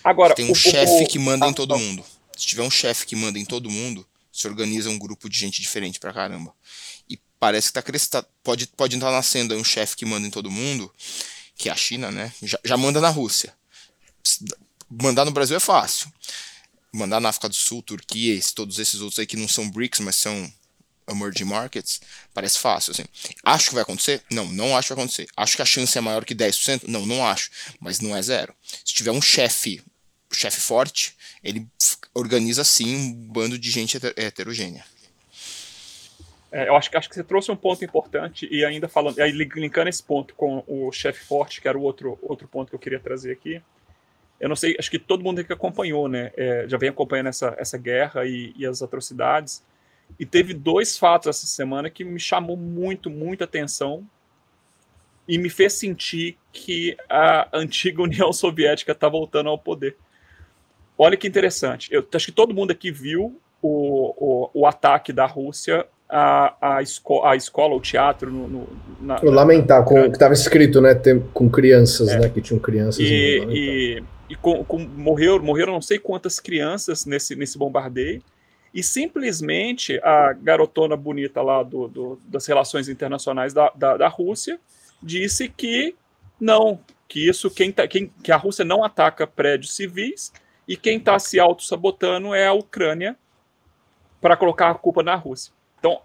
B: Agora,
C: tem um chefe que manda em todo mundo. Se tiver um chefe que manda em todo mundo, se organiza um grupo de gente diferente pra caramba. E parece que tá crescendo. Pode, pode estar nascendo aí um chefe que manda em todo mundo que é a China, né, já, já manda na Rússia. Mandar no Brasil é fácil. Mandar na África do Sul, Turquia, todos esses outros aí que não são BRICS, mas são emerging markets, parece fácil, assim. Acho que vai acontecer? Não, não acho que vai acontecer. Acho que a chance é maior que 10%? Não, não acho. Mas não é zero. Se tiver um chefe, chefe forte, ele organiza sim um bando de gente heterogênea.
B: É, eu acho que, acho que você trouxe um ponto importante e ainda falando, aí linkando esse ponto com o chefe forte, que era o outro, outro ponto que eu queria trazer aqui. Eu não sei, acho que todo mundo que acompanhou, né, é, já vem acompanhando essa, essa guerra e, e as atrocidades. E teve dois fatos essa semana que me chamou muito, muita atenção e me fez sentir que a antiga União Soviética está voltando ao poder. Olha que interessante. Eu acho que todo mundo aqui viu o, o, o ataque da Rússia à, à, esco à escola, o teatro. No, no,
A: na, lamentar, com, que estava escrito, né? Com crianças, é. né? Que tinham crianças.
B: E, e, com, com, morreu, morreram não sei quantas crianças nesse, nesse bombardeio e simplesmente a garotona bonita lá do, do das relações internacionais da, da, da, Rússia disse que não, que isso quem, tá, quem que a Rússia não ataca prédios civis e quem está se auto-sabotando é a Ucrânia para colocar a culpa na Rússia. Então,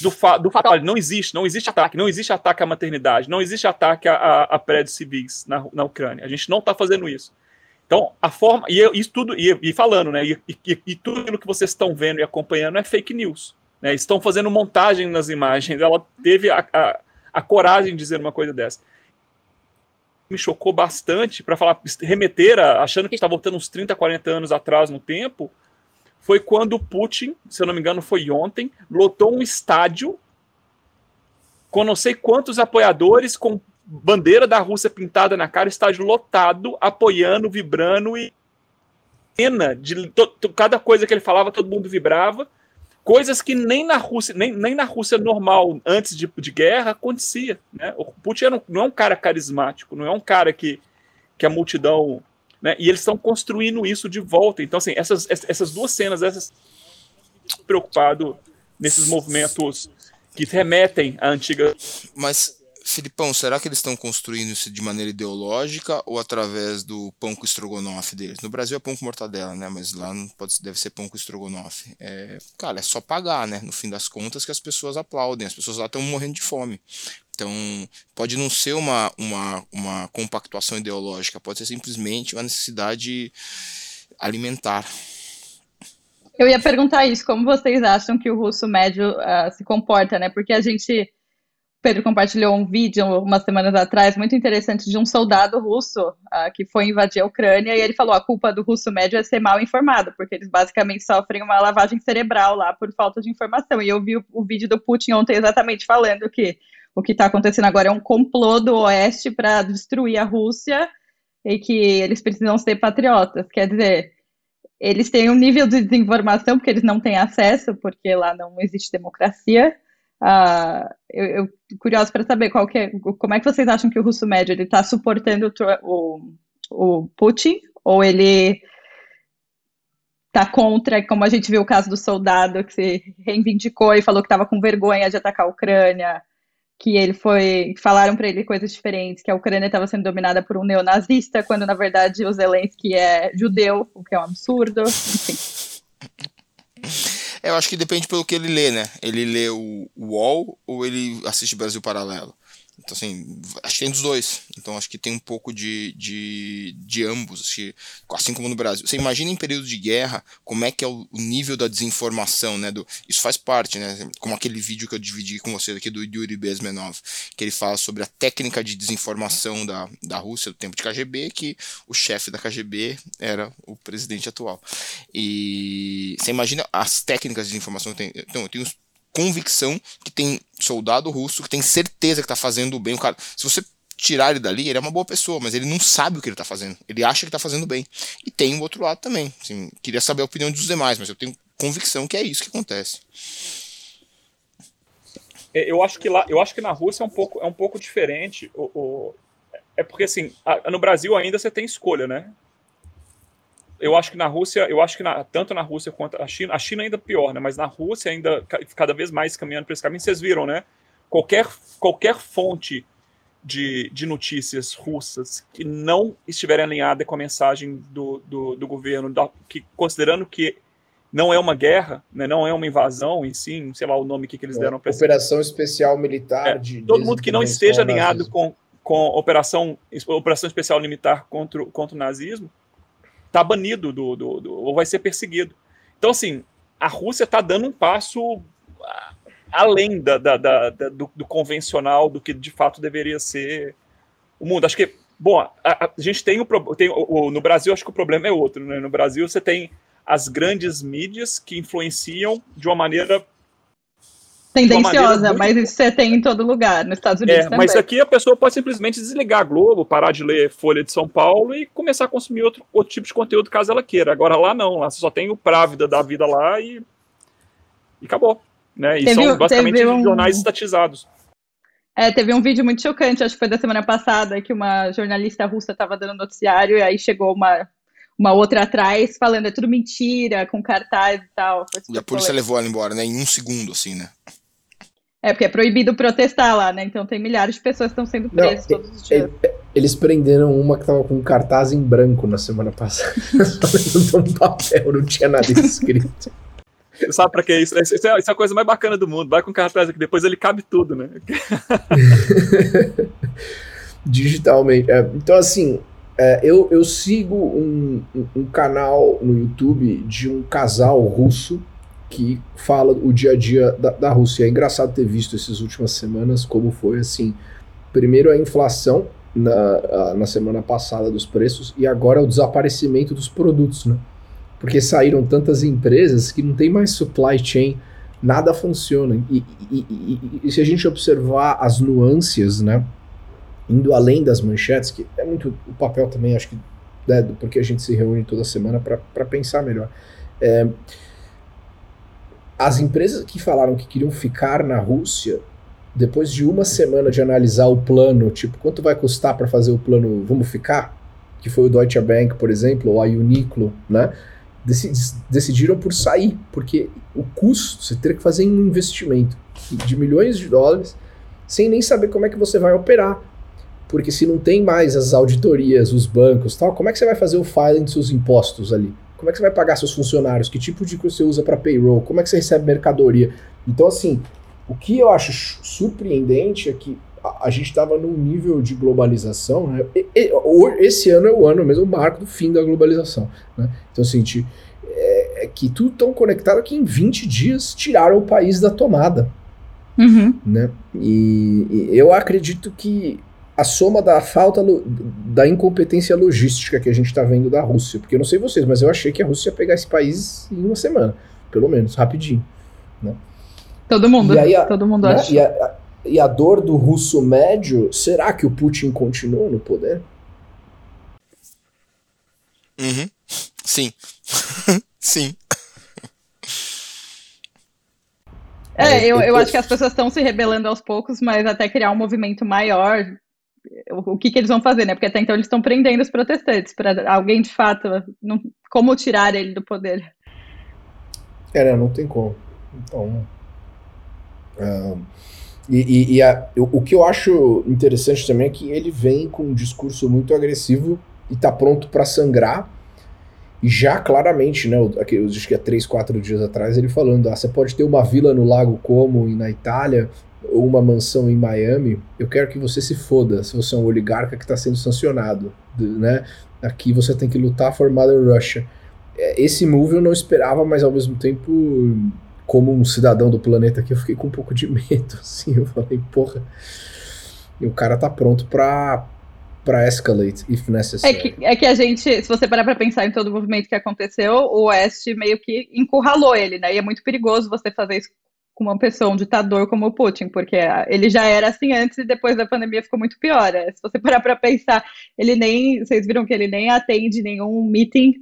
B: do, fa do não existe, não existe ataque, não existe ataque à maternidade, não existe ataque a, a, a prédios civis na, na Ucrânia. A gente não está fazendo isso. Então, a forma. E isso tudo. E, e falando, né? E, e, e, tudo aquilo que vocês estão vendo e acompanhando é fake news. Né, estão fazendo montagem nas imagens. Ela teve a, a, a coragem de dizer uma coisa dessa. Me chocou bastante para falar, remeter, a, achando que está voltando uns 30, 40 anos atrás no tempo, foi quando o Putin, se eu não me engano, foi ontem, lotou um estádio com não sei quantos apoiadores, com bandeira da Rússia pintada na cara, estádio lotado, apoiando, vibrando e cena de to, cada coisa que ele falava, todo mundo vibrava. Coisas que nem na Rússia, nem, nem na Rússia normal, antes de, de guerra, acontecia. Né? O Putin não, não é um cara carismático, não é um cara que, que a multidão. Né? E eles estão construindo isso de volta. Então, assim, essas, essas duas cenas, essas preocupado nesses movimentos que remetem à antiga.
C: Mas Filipão, será que eles estão construindo isso de maneira ideológica ou através do pão com estrogonofe deles? No Brasil é pão com mortadela, né? Mas lá não pode, deve ser pão com estrogonofe. É, cara, é só pagar, né? No fim das contas que as pessoas aplaudem. As pessoas lá estão morrendo de fome. Então, pode não ser uma, uma, uma compactuação ideológica, pode ser simplesmente uma necessidade alimentar.
D: Eu ia perguntar isso, como vocês acham que o russo médio uh, se comporta, né? Porque a gente Pedro compartilhou um vídeo umas semanas atrás muito interessante de um soldado russo uh, que foi invadir a Ucrânia e ele falou a culpa do russo médio é ser mal informado, porque eles basicamente sofrem uma lavagem cerebral lá por falta de informação. E eu vi o, o vídeo do Putin ontem exatamente falando que o que está acontecendo agora é um complô do Oeste para destruir a Rússia e que eles precisam ser patriotas. Quer dizer, eles têm um nível de desinformação porque eles não têm acesso, porque lá não existe democracia. Uh, eu, eu curioso para saber qual é, como é que vocês acham que o russo médio ele está suportando o, o, Putin? Ou ele está contra, como a gente viu o caso do soldado que se reivindicou e falou que estava com vergonha de atacar a Ucrânia, que ele foi, falaram para ele coisas diferentes, que a Ucrânia estava sendo dominada por um neonazista, quando na verdade o Zelensky é judeu, o que é um absurdo, enfim.
C: Eu acho que depende pelo que ele lê, né? Ele lê o UOL ou ele assiste Brasil Paralelo? Então, assim, acho que tem dos dois. Então, acho que tem um pouco de, de, de ambos, que, assim como no Brasil. Você imagina em período de guerra como é que é o, o, nível da desinformação, né? Do, isso faz parte, né? Como aquele vídeo que eu dividi com você aqui do Yuri Bezmenov, que ele fala sobre a técnica de desinformação da, da Rússia do tempo de KGB, que o chefe da KGB era o presidente atual. E você imagina as técnicas de desinformação tem. Então, eu tenho convicção que tem soldado russo que tem certeza que está fazendo bem. O cara, se você tirar ele dali, ele é uma boa pessoa, mas ele não sabe o que ele está fazendo. Ele acha que está fazendo bem. E tem o outro lado também. Assim, queria saber a opinião dos demais, mas eu tenho convicção que é isso que acontece.
B: É, eu acho que lá, eu acho que na Rússia é um pouco, é um pouco diferente. O, o é porque assim, a, no Brasil ainda você tem escolha, né? Eu acho que na Rússia, eu acho que na, tanto na Rússia quanto a China, a China ainda pior, né? Mas na Rússia ainda cada vez mais caminhando para esse caminho. Vocês viram, né? Qualquer, qualquer fonte de, de notícias russas que não estiverem alinhadas com a mensagem do, do, do governo, da, que, considerando que não é uma guerra, né, não é uma invasão, e sim, sei lá o nome que, que eles deram para
A: Operação Especial Militar
B: é,
A: de.
B: Todo mundo que não esteja alinhado com, com operação, operação Especial Militar contra, contra o nazismo está banido do, do, do, ou vai ser perseguido. Então, assim, a Rússia está dando um passo além da, da, da, da do, do, convencional, do que de fato deveria ser o mundo. Acho que, bom, a, a gente tem, o, tem o, o, no Brasil, acho que o problema é outro, né? No Brasil você tem as grandes mídias que influenciam de uma maneira
D: tendenciosa, mas isso você tem em todo lugar, nos Estados Unidos é, também.
B: Mas aqui a pessoa pode simplesmente desligar a Globo, parar de ler Folha de São Paulo e começar a consumir outro, outro tipo de conteúdo caso ela queira. Agora lá não, lá você só tem o Právida da vida lá e, e acabou. Né? E teve, são basicamente um... jornais estatizados.
D: É, teve um vídeo muito chocante, acho que foi da semana passada, que uma jornalista russa estava dando noticiário e aí chegou uma, uma outra atrás falando é tudo mentira, com cartaz e tal.
C: E a polícia levou ela embora, né? Em um segundo, assim, né?
D: É, porque é proibido protestar lá, né? Então tem milhares de pessoas que estão sendo presas Não, todos os dias.
A: Eles prenderam uma que tava com um cartaz em branco na semana passada. Um papel, não tinha nada escrito.
B: Sabe pra que isso? Isso é, isso é a coisa mais bacana do mundo. Vai com o cartaz aqui, depois ele cabe tudo, né?
A: Digitalmente. É, então, assim, é, eu, eu sigo um, um, um, canal no YouTube de um casal russo que fala o dia a dia da, da Rússia. É engraçado ter visto essas últimas semanas como foi assim. Primeiro a inflação na, na semana passada dos preços e agora o desaparecimento dos produtos, né? porque saíram tantas empresas que não tem mais supply chain, nada funciona. E, e, e, e, se a gente observar as nuances, né, indo além das manchetes, que é muito o papel também, acho que, né, porque a gente se reúne toda semana para pensar melhor. É, as empresas que falaram que queriam ficar na Rússia, depois de uma semana de analisar o plano, tipo, quanto vai custar para fazer o plano, vamos ficar? Que foi o Deutsche Bank, por exemplo, ou a Uniqlo, né? decidiram por sair, porque o custo, você teria que fazer um investimento de milhões de dólares, sem nem saber como é que você vai operar. Porque se não tem mais as auditorias, os bancos tal, como é que você vai fazer o filing dos seus impostos ali? Como é que você vai pagar seus funcionários? Que tipo de coisa você usa para payroll? Como é que você recebe mercadoria? Então, assim, o que eu acho surpreendente é que a, gente estava num nível de globalização, né? E, e, esse ano é o ano mesmo, o marco do fim da globalização. Né? Então, assim, é, é, que tudo tão conectado que em 20 dias tiraram o país da tomada.
D: Uhum.
A: Né? E, e, eu acredito que a soma da falta da incompetência logística que a gente está vendo da Rússia, porque eu não sei vocês, mas eu achei que a Rússia ia pegar esse país em uma semana, pelo menos, rapidinho. Né?
D: Todo mundo, aí, todo mundo né? acha.
A: E a, e a dor do russo médio, será que o Putin continua no poder?
C: Uhum. Sim. Sim.
D: É, eu, eu acho que as pessoas estão se rebelando aos poucos, mas até criar um movimento maior, o, o que, que eles vão fazer, né? Porque até então eles estão prendendo os protestantes, para alguém de fato, não, como tirar ele do poder.
A: É, não, não tem como. Então. Um, e, e, e a, eu, o que eu acho interessante também é que ele vem com um discurso muito agressivo e tá pronto para sangrar. E já claramente, né, eu, acho que há três, quatro dias atrás, ele falando: ah, você pode ter uma vila no Lago Como, na Itália, ou uma mansão em Miami, eu quero que você se foda se você é um oligarca que está sendo sancionado. Né? Aqui você tem que lutar for Mother Russia. É, esse move eu não esperava, mas ao mesmo tempo como um cidadão do planeta aqui, eu fiquei com um pouco de medo, assim, eu falei, porra, e o cara tá pronto pra, pra escalate, if necessary.
D: É que, é que a gente, se você parar pra pensar em todo o movimento que aconteceu, o Oeste meio que encurralou ele, né, e é muito perigoso você fazer isso uma pessoa, um ditador como o Putin, porque ele já era assim antes e depois da pandemia ficou muito pior. É, se você parar para pensar, ele nem, vocês viram que ele nem atende nenhum meeting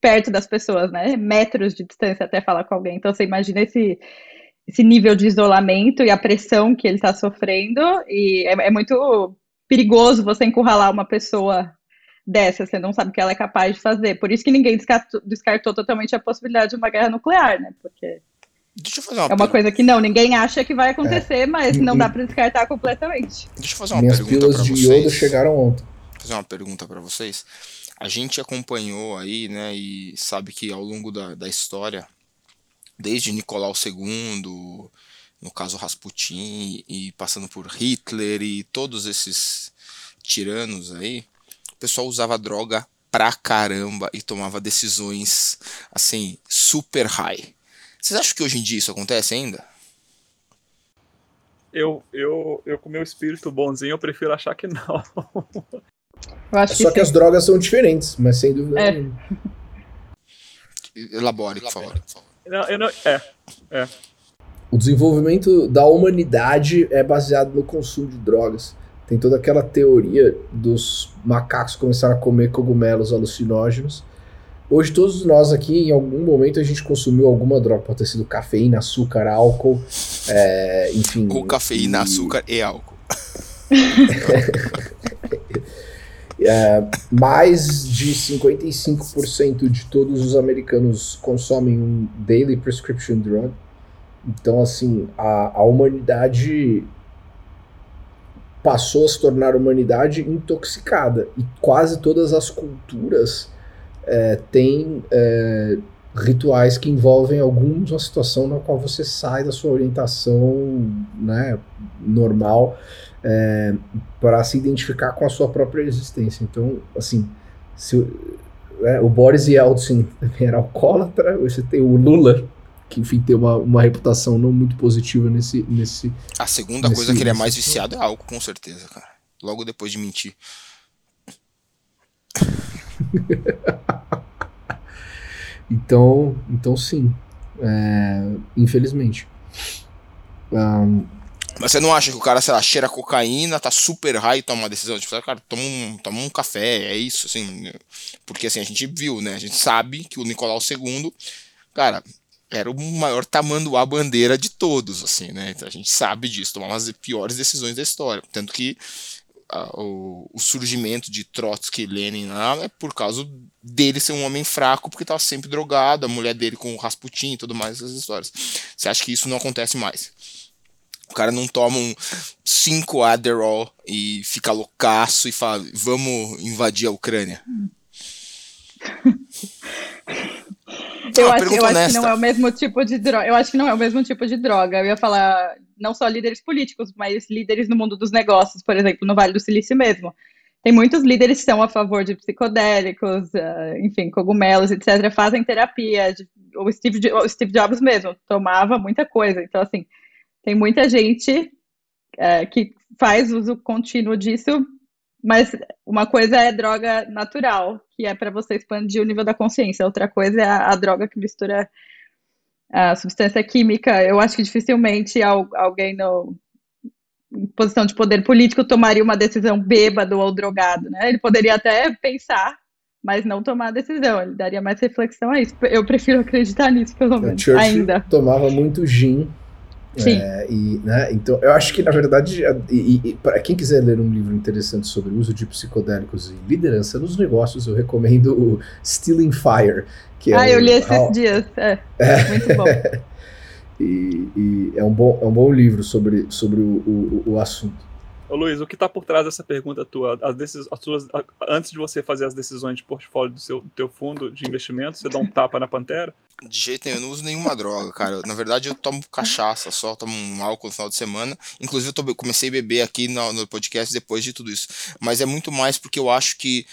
D: perto das pessoas, né? Metros de distância até falar com alguém. Então você imagina esse, esse nível de isolamento e a pressão que ele está sofrendo. E é, é, muito perigoso você encurralar uma pessoa dessa, você não sabe o que ela é capaz de fazer. Por isso que ninguém descartou, descartou totalmente a possibilidade de uma guerra nuclear, né? Porque
C: uma
D: É uma coisa que não, ninguém acha que vai acontecer, mas não dá pra descartar completamente.
C: Deixa eu fazer uma
A: Minhas
C: pergunta
A: pílulas
C: pra
A: de
C: vocês.
A: iodo chegaram ontem.
C: fazer uma pergunta para vocês. A gente acompanhou aí, né, e sabe que ao longo da, da história, desde Nicolau II, no caso Rasputin, e passando por Hitler e todos esses tiranos aí, o pessoal usava droga pra caramba e tomava decisões, assim, super high. Vocês acham que hoje em dia isso acontece ainda?
B: Eu, eu, eu com meu espírito bonzinho, eu prefiro achar que não.
D: Eu acho que,
A: Só que
D: sim.
A: as drogas são diferentes, mas sem dúvida
D: É.
A: nenhuma.
C: Elabore, por favor.
B: Não, eu não, é,
A: O desenvolvimento da humanidade é baseado no consumo de drogas. Tem toda aquela teoria dos macacos começaram a comer cogumelos alucinógenos. Hoje todos nós aqui, em algum momento, a gente consumiu alguma droga. Pode ter sido cafeína, açúcar, álcool, é, enfim.
C: Ou cafeína,
A: e-
C: açúcar e álcool.
A: É, mais de 55% de todos os americanos consomem um daily prescription drug. Então, assim, a, a humanidade passou a se tornar humanidade intoxicada. E quase todas as culturas é, têm é, rituais que envolvem alguma situação na qual você sai da sua orientação né, normal é, para se identificar com a sua própria existência. Então, assim, se, o- é, o Boris Yeltsin era alcoólatra, você tem o Lula, que enfim tem uma, uma reputação não muito positiva nesse, nesse
C: A segunda
A: Nesse-
C: coisa que ele é mais viciado é álcool, com certeza, cara. Logo depois de mentir.
A: Então, então sim, é, infelizmente. Ahn,
C: Mas você não acha que o cara, sei lá, cheira cocaína, tá super high e toma uma decisão? Tipo, cara, toma um, toma um café, é isso, assim. Porque assim, a gente viu, né? A gente sabe que o Nicolau II, cara, era o maior tamanduá bandeira de todos, assim, né? Então a gente sabe disso, tomava as piores decisões da história. Tanto que ah, o, o surgimento de Trotsky e Lenin lá é por causa dele ser um homem fraco, porque tava sempre drogado, a mulher dele com o Rasputin e tudo mais, essas histórias. Você acha que isso não acontece mais? O cara não toma um 5 Adderall e fica loucaço e fala, vamos invadir a Ucrânia.
D: Eu,
C: uma
D: acho, eu acho que não é o mesmo tipo de droga. Eu acho que não é o mesmo tipo de droga. Eu ia falar não só líderes políticos, mas líderes no mundo dos negócios, por exemplo, no Vale do Silício mesmo. Tem muitos líderes que são a favor de psicodélicos, eh, enfim, cogumelos, etc. Fazem terapia. o, Steve, o Steve Jobs mesmo tomava muita coisa. Então, assim, tem muita gente eh, que faz uso contínuo disso, mas uma coisa é droga natural, que é para você expandir o nível da consciência. Outra coisa é a, a droga que mistura a substância química. Eu acho que dificilmente al- alguém no, em posição de poder político tomaria uma decisão bêbado ou drogado, né? Ele poderia até pensar, mas não tomar a decisão. Ele daria mais reflexão a isso. Eu prefiro acreditar nisso, pelo menos, ainda.
A: tomava muito gin.
D: Sim.
A: é, e, né, então, eu acho que, na verdade, e, e, para quem quiser ler um livro interessante sobre o uso de psicodélicos e liderança nos negócios, eu recomendo o Stealing Fire. Que é
D: Ah, eu
A: um-
D: li esses
A: how-
D: dias. É, muito bom.
A: E, e é, um bom, é um bom livro sobre, sobre o, o, o assunto.
B: Ô Luiz, o que está por trás dessa pergunta tua? As decis... as suas... Antes de você fazer as decisões de portfólio do seu do teu fundo de investimento, você dá um tapa na pantera?
C: De jeito nenhum, eu não uso nenhuma droga, cara. Na verdade, eu tomo cachaça só, tomo um álcool no final de semana. Inclusive, eu tô comecei a beber aqui no, no podcast depois de tudo isso. Mas é muito mais porque eu acho que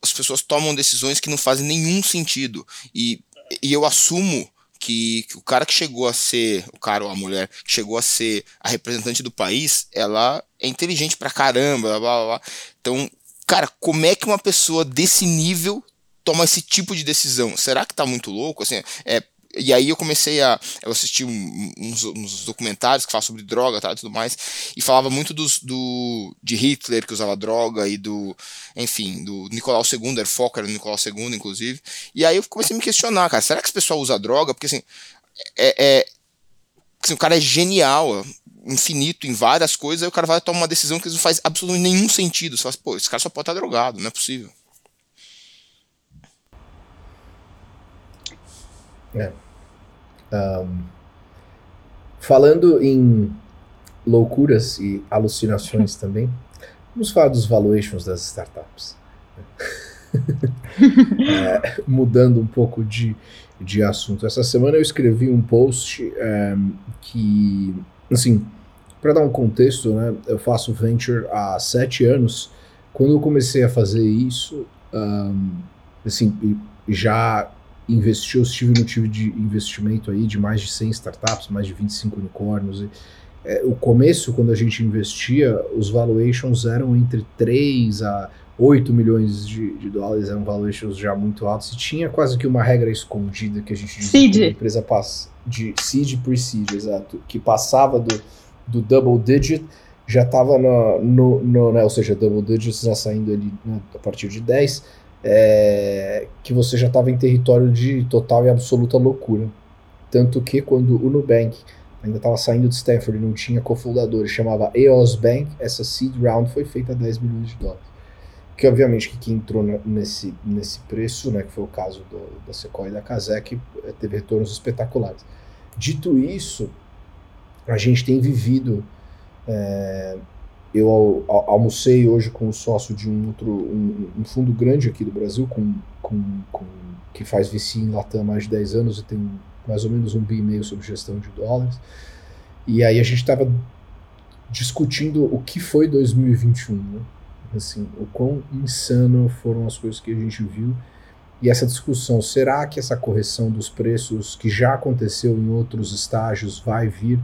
C: as pessoas tomam decisões que não fazem nenhum sentido. E, e eu assumo que, que o cara que chegou a ser, o cara ou a mulher que chegou a ser a representante do país, ela é inteligente pra caramba, blá, blá, blá. Então, cara, como é que uma pessoa desse nível toma esse tipo de decisão? Será que tá muito louco? Assim, é, e aí eu comecei a. Eu assisti uns, uns documentários que falam sobre droga tá, e tudo mais. E falava muito dos, do, de Hitler, que usava droga, e do. Enfim, do Nicolau II, era foco, era Nicolau II, inclusive. E aí eu comecei a me questionar, cara, será que esse pessoal usa droga? Porque assim. É, é, assim, o cara é genial, infinito em várias coisas, aí o cara vai tomar uma decisão que não faz absolutamente nenhum sentido. Você fala assim, pô, esse cara só pode estar drogado, não é possível.
A: Um, falando em loucuras e alucinações também, vamos falar dos valuations das startups. é, mudando um pouco de, de assunto. Essa semana eu escrevi um post é, que, assim, para dar um contexto, né, eu faço venture há sete anos. Quando eu comecei a fazer isso, um, assim, já investi, eu estive no time de investimento aí de mais de 100 startups, mais de 25 unicórnios. E, é, o começo, quando a gente investia, os valuations eram entre 3 a 8 milhões de, de dólares, eram valuations já muito altos, e tinha quase que uma regra escondida que a gente
D: dizia que a
A: empresa passa de seed pre-seed, exato, que passava do, do double digit, já estava no, no, no né, ou seja, double digits já saindo ali né, a partir de 10, é, que você já estava em território de total e absoluta loucura. Tanto que quando o Nubank ainda estava saindo de Stanford e não tinha cofundador, chamava EOS Bank, essa seed round foi feita a 10 milhões de dólares. Que obviamente que quem entrou nesse, nesse preço, né, que foi o caso do, da Sequoia e da Kazek, eh, teve retornos espetaculares. Dito isso, a gente tem vivido é, eu almocei hoje com o sócio de um outro um, um fundo grande aqui do Brasil, com, com, com, que faz VC em Latam há mais de 10 anos e tem mais ou menos um bi e meio sobre gestão de dólares. E aí a gente estava discutindo o que foi 2021, né? assim, o quão insano foram as coisas que a gente viu. E essa discussão, será que essa correção dos preços que já aconteceu em outros estágios vai vir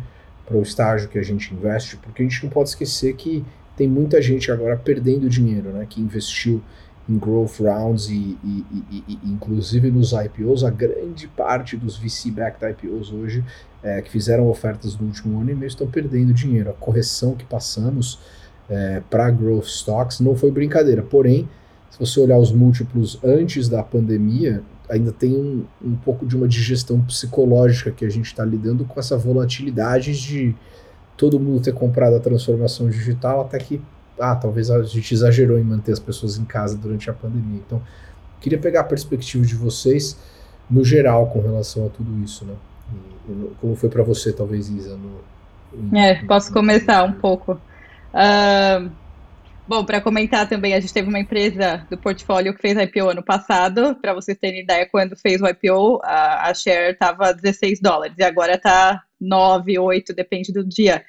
A: para o estágio que a gente investe, porque a gente não pode esquecer que tem muita gente agora perdendo dinheiro, né, que investiu em growth rounds e, e, e, e inclusive nos IPOs, a grande parte dos VC-backed IPOs hoje é, que fizeram ofertas no último ano e meio estão perdendo dinheiro. A correção que passamos é, para growth stocks não foi brincadeira, porém, se você olhar os múltiplos antes da pandemia, ainda tem um, um pouco de uma digestão psicológica que a gente está lidando com essa volatilidade de todo mundo ter comprado a transformação digital até que, ah, talvez a gente exagerou em manter as pessoas em casa durante a pandemia. Então, queria pegar a perspectiva de vocês no geral com relação a tudo isso, né? E, como foi para você, talvez, Isa? No,
D: é, posso começar um pouco. Uh, Bom, para comentar também, a gente teve uma empresa do portfólio que fez IPO ano passado. Para vocês terem ideia, quando fez o IPO, a, a share estava 16 dólares e agora está 9, 8, depende do dia.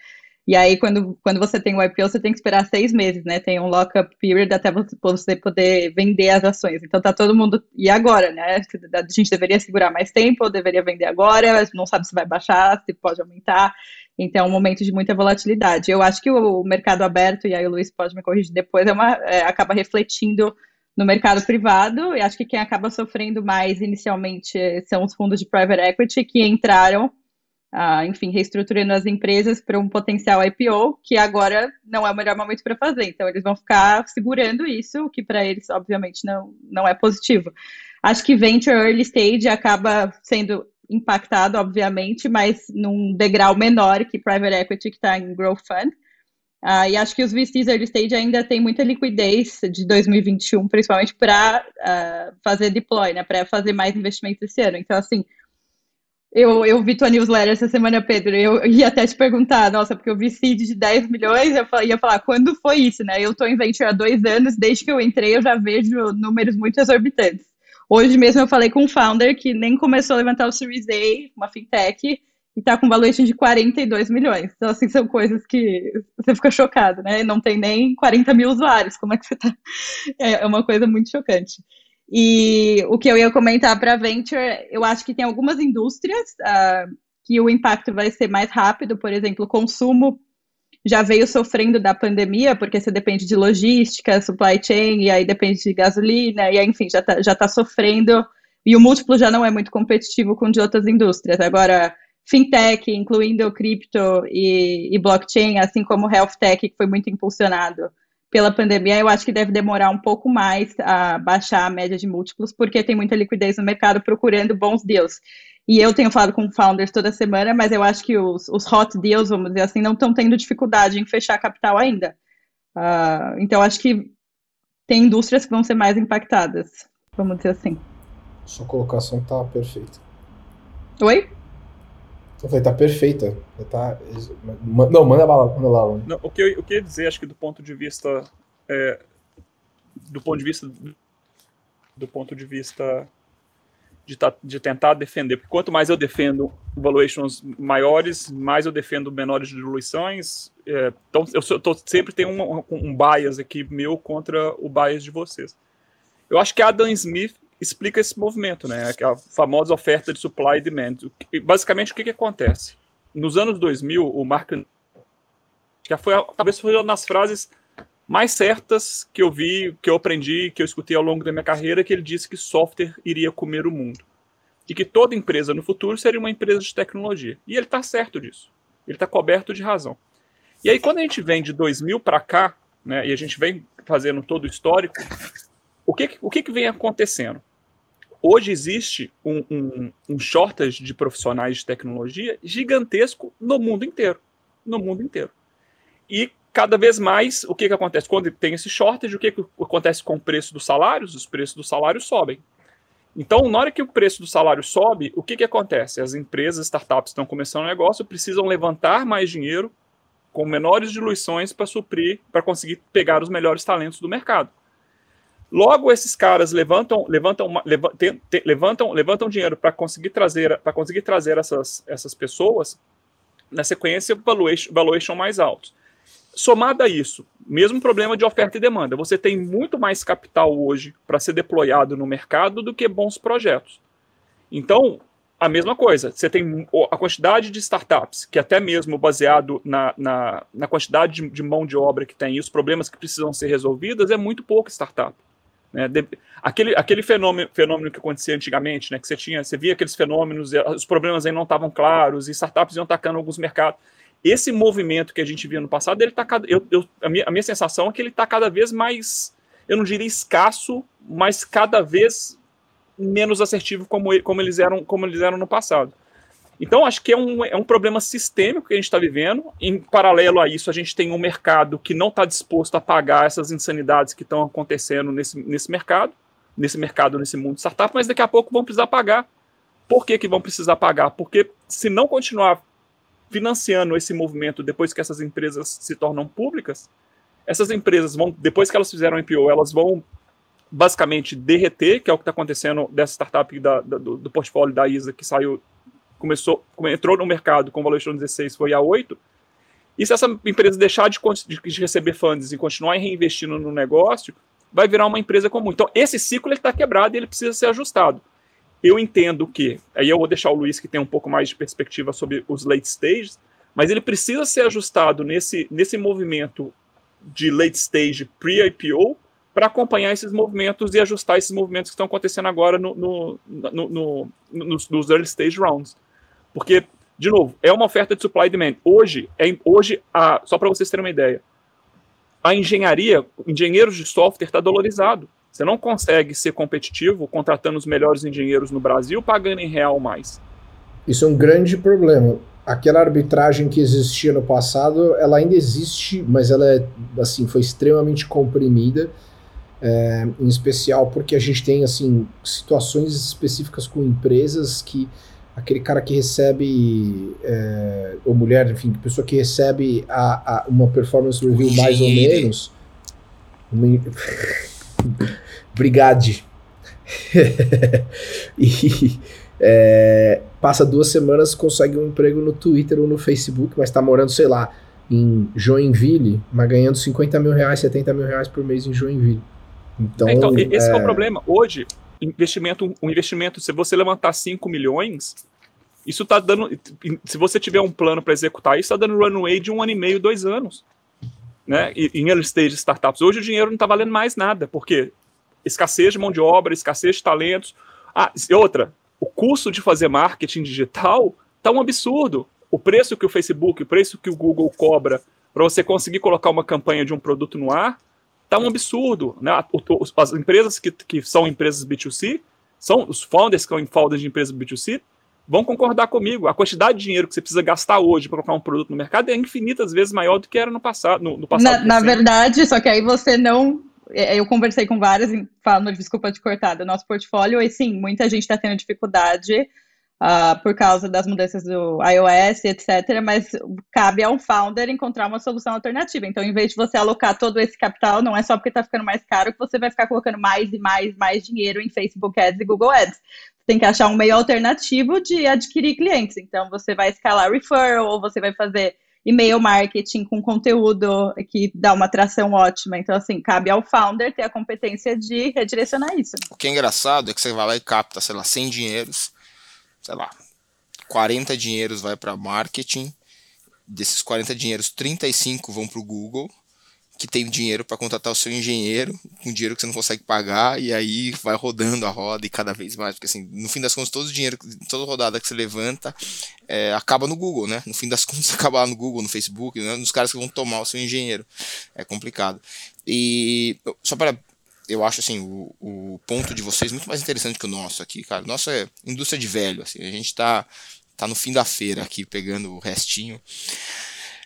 D: E aí, quando, quando você tem o IPO, você tem que esperar seis meses, né? Tem um lock-up period até você poder vender as ações. Então tá todo mundo. E agora, né? A gente deveria segurar mais tempo, ou deveria vender agora, não sabe se vai baixar, se pode aumentar. Então é um momento de muita volatilidade. Eu acho que o mercado aberto, e aí o Luiz pode me corrigir depois, é uma, é, acaba refletindo no mercado privado, e acho que quem acaba sofrendo mais inicialmente são os fundos de private equity que entraram ah, enfim, reestruturando as empresas para um potencial IPO, que agora não é o melhor momento para fazer. Então, eles vão ficar segurando isso, o que para eles, obviamente, não, não é positivo. Acho que venture early stage acaba sendo impactado, obviamente, mas num degrau menor que private equity, que está em growth fund. Uh, e acho que os VCs early stage ainda tem muita liquidez de 2021, principalmente para uh, ah, fazer deploy, né, para fazer mais investimentos esse ano. Então, assim, eu, eu vi tua newsletter essa semana, Pedro, eu ia até te perguntar, nossa, porque eu vi de 10 milhões, eu ia falar, quando foi isso, né? Eu tô em venture há dois anos, desde que eu entrei eu já vejo números muito exorbitantes. Hoje mesmo eu falei com um founder que nem começou a levantar o Series A, uma fintech, e tá com valuation de 42 milhões. Então, assim, são coisas que você fica chocado, né? Não tem nem 40 mil usuários, como é que você tá? É uma coisa muito chocante. E o que eu ia comentar para a Venture, eu acho que tem algumas indústrias uh, que o impacto vai ser mais rápido, por exemplo, consumo já veio sofrendo da pandemia, porque você depende de logística, supply chain, e aí depende de gasolina, e aí, enfim, já está já tá sofrendo, e o múltiplo já não é muito competitivo com de outras indústrias. Agora, fintech, incluindo cripto e, e blockchain, assim como health tech, que foi muito impulsionado pela pandemia, eu acho que deve demorar um pouco mais a baixar a média de múltiplos, porque tem muita liquidez no mercado procurando bons deals. E eu tenho falado com founders toda semana, mas eu acho que os, os hot deals, vamos dizer assim, não estão tendo dificuldade em fechar capital ainda. Uh, então, acho que tem indústrias que vão ser mais impactadas, vamos dizer assim.
A: Sua colocação está perfeita.
D: Oi?
A: Eu falei, tá perfeita. Tá... Não, manda lá, manda lá.
B: Não, o, que eu, o que eu ia dizer, acho que do ponto de vista. É, do ponto de vista. Do ponto de vista de, tá, de, tentar defender. Porque quanto mais eu defendo valuations maiores, mais eu defendo menores diluições. É, então, eu tô, sempre tenho um, um, bias aqui meu contra o bias de vocês. Eu acho que Adam Smith explica esse movimento, né? A famosa oferta de supply e demand. Basicamente, o que, que acontece? Nos anos 2000, o Mark já foi talvez foi uma das frases mais certas que eu vi, que eu aprendi, que eu escutei ao longo da minha carreira, que ele disse que software iria comer o mundo. E que toda empresa no futuro seria uma empresa de tecnologia. E ele está certo disso. Ele está coberto de razão. E aí, quando a gente vem de 2000 para cá, né, e a gente vem fazendo todo o histórico, o que, o que, que vem acontecendo? Hoje existe um, um, um shortage de profissionais de tecnologia gigantesco no mundo inteiro. No mundo inteiro. E cada vez mais, o que, que acontece? Quando tem esse shortage, o que, que acontece com o preço dos salários? Os preços dos salários sobem. Então, na hora que o preço do salário sobe, o que, que acontece? As empresas, startups estão começando um negócio, precisam levantar mais dinheiro com menores diluições para suprir, para conseguir pegar os melhores talentos do mercado. Logo, esses caras levantam, levantam, levantam, levantam dinheiro para conseguir trazer, para conseguir trazer essas, essas pessoas na sequência valuation, valuation mais altos. Somado a isso, mesmo problema de oferta e demanda, você tem muito mais capital hoje para ser deployado no mercado do que bons projetos. Então, a mesma coisa, você tem a quantidade de startups, que até mesmo baseado na, na, na quantidade de, de, mão de obra que tem e os problemas que precisam ser resolvidos, é muito pouco startup. Né? De, aquele aquele fenômeno, fenômeno que acontecia antigamente, né? que você tinha, você via aqueles fenômenos, os problemas aí não estavam claros, e startups iam atacando alguns mercados. Esse movimento que a gente via no passado, ele tá eu, eu, a, minha, a minha sensação é que ele está cada vez mais, eu não diria escasso, mas cada vez menos assertivo como, como, eles, eram, como eles eram no passado. Então, acho que é um, é um problema sistêmico que a gente está vivendo. Em paralelo a isso, a gente tem um mercado que não está disposto a pagar essas insanidades que estão acontecendo nesse, nesse mercado, nesse mercado, nesse mundo de startup, mas daqui a pouco vão precisar pagar. Por que, que vão precisar pagar? Porque se não continuar financiando esse movimento depois que essas empresas se tornam públicas, essas empresas vão, depois que elas fizeram IPO, elas vão basicamente derreter, que é o que está acontecendo dessa startup da, da, do, do portfólio da ISA que saiu começou, entrou no mercado com valuation 16 foi a 8. E se essa empresa deixar de, de receber funds e continuar reinvestindo no negócio, vai virar uma empresa comum. Então, esse ciclo está quebrado e ele precisa ser ajustado. Eu entendo que, aí eu vou deixar o Luiz que tem um pouco mais de perspectiva sobre os late stages, mas ele precisa ser ajustado nesse, nesse movimento de late stage pre-IPO para acompanhar esses movimentos e ajustar esses movimentos que estão acontecendo agora no, no, no, no nos, nos early stage rounds. Porque, de novo, é uma oferta de supply e demand. Hoje, é, hoje a, só para vocês terem uma ideia, a engenharia, engenheiros de software está dolorizado. Você não consegue ser competitivo contratando os melhores engenheiros no Brasil pagando em real mais.
A: Isso é um grande problema. Aquela arbitragem que existia no passado, ela ainda existe, mas ela é, assim, foi extremamente comprimida, é, em especial porque a gente tem assim situações específicas com empresas que aquele cara que recebe, é, ou mulher, enfim, pessoa que recebe a, a uma performance review mais ou menos. Uma... Brigade. e é, passa duas semanas, consegue um emprego no Twitter ou no Facebook, mas está morando, sei lá, em Joinville, mas ganhando 50 mil reais, 70 mil reais por mês em Joinville. Então,
B: é, então esse é... é o problema. Hoje, investimento, um investimento, se você levantar 5 milhões, isso está dando. Se você tiver um plano para executar isso, está dando runway de um ano e meio, dois anos. Né? E, em early stage startups. Hoje o dinheiro não está valendo mais nada, porque escassez de mão de obra, escassez de talentos. Ah, e outra, o custo de fazer marketing digital está um absurdo. O preço que o Facebook, o preço que o Google cobra para você conseguir colocar uma campanha de um produto no ar tá um absurdo. Né? As empresas que, que são empresas B2C, são os founders que são founders de empresas B2C, vão concordar comigo. A quantidade de dinheiro que você precisa gastar hoje para colocar um produto no mercado é infinitas vezes maior do que era no passado. No, no passado
D: na, na verdade, só que aí você não. É, eu conversei com várias, falando, desculpa de cortar, do nosso portfólio, e sim, muita gente está tendo dificuldade uh, por causa das mudanças do iOS, etc. Mas cabe ao founder encontrar uma solução alternativa. Então, em vez de você alocar todo esse capital, não é só porque está ficando mais caro que você vai ficar colocando mais e mais, mais dinheiro em Facebook Ads e Google Ads. Tem que achar um meio alternativo de adquirir clientes. Então, você vai escalar referral, ou você vai fazer e-mail marketing com conteúdo que dá uma atração ótima. Então, assim, cabe ao founder ter a competência de redirecionar isso.
C: O que é engraçado é que você vai lá e capta, sei lá, 100 dinheiros, sei lá, 40 dinheiros vai para marketing, desses 40 dinheiros, 35 vão para o Google, que tem dinheiro para contratar o seu engenheiro, com dinheiro que você não consegue pagar, e aí vai rodando a roda e cada vez mais, porque assim, no fim das contas, todo o dinheiro, toda rodada que você levanta, é, acaba no Google, né? No fim das contas, acaba lá no Google, no Facebook, né? nos caras que vão tomar o seu engenheiro. É complicado. E só para eu acho assim, o, o ponto de vocês muito mais interessante que o nosso aqui, cara. O nosso é indústria de velho, assim, a gente tá, tá no fim da feira aqui, pegando o restinho,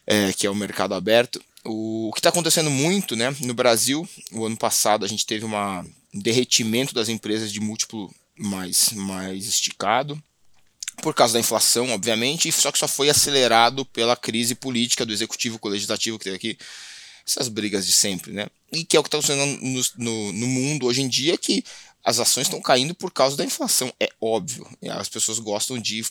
C: é, que é o mercado aberto. O, que está acontecendo muito, né, no Brasil, o ano passado a gente teve uma, um derretimento das empresas de múltiplo mais, mais esticado, por causa da inflação, obviamente, só que só foi acelerado pela crise política do executivo com o legislativo que teve aqui essas brigas de sempre, né? E que é o que está acontecendo no, no, no, mundo hoje em dia, que as ações estão caindo por causa da inflação. É óbvio. As pessoas gostam de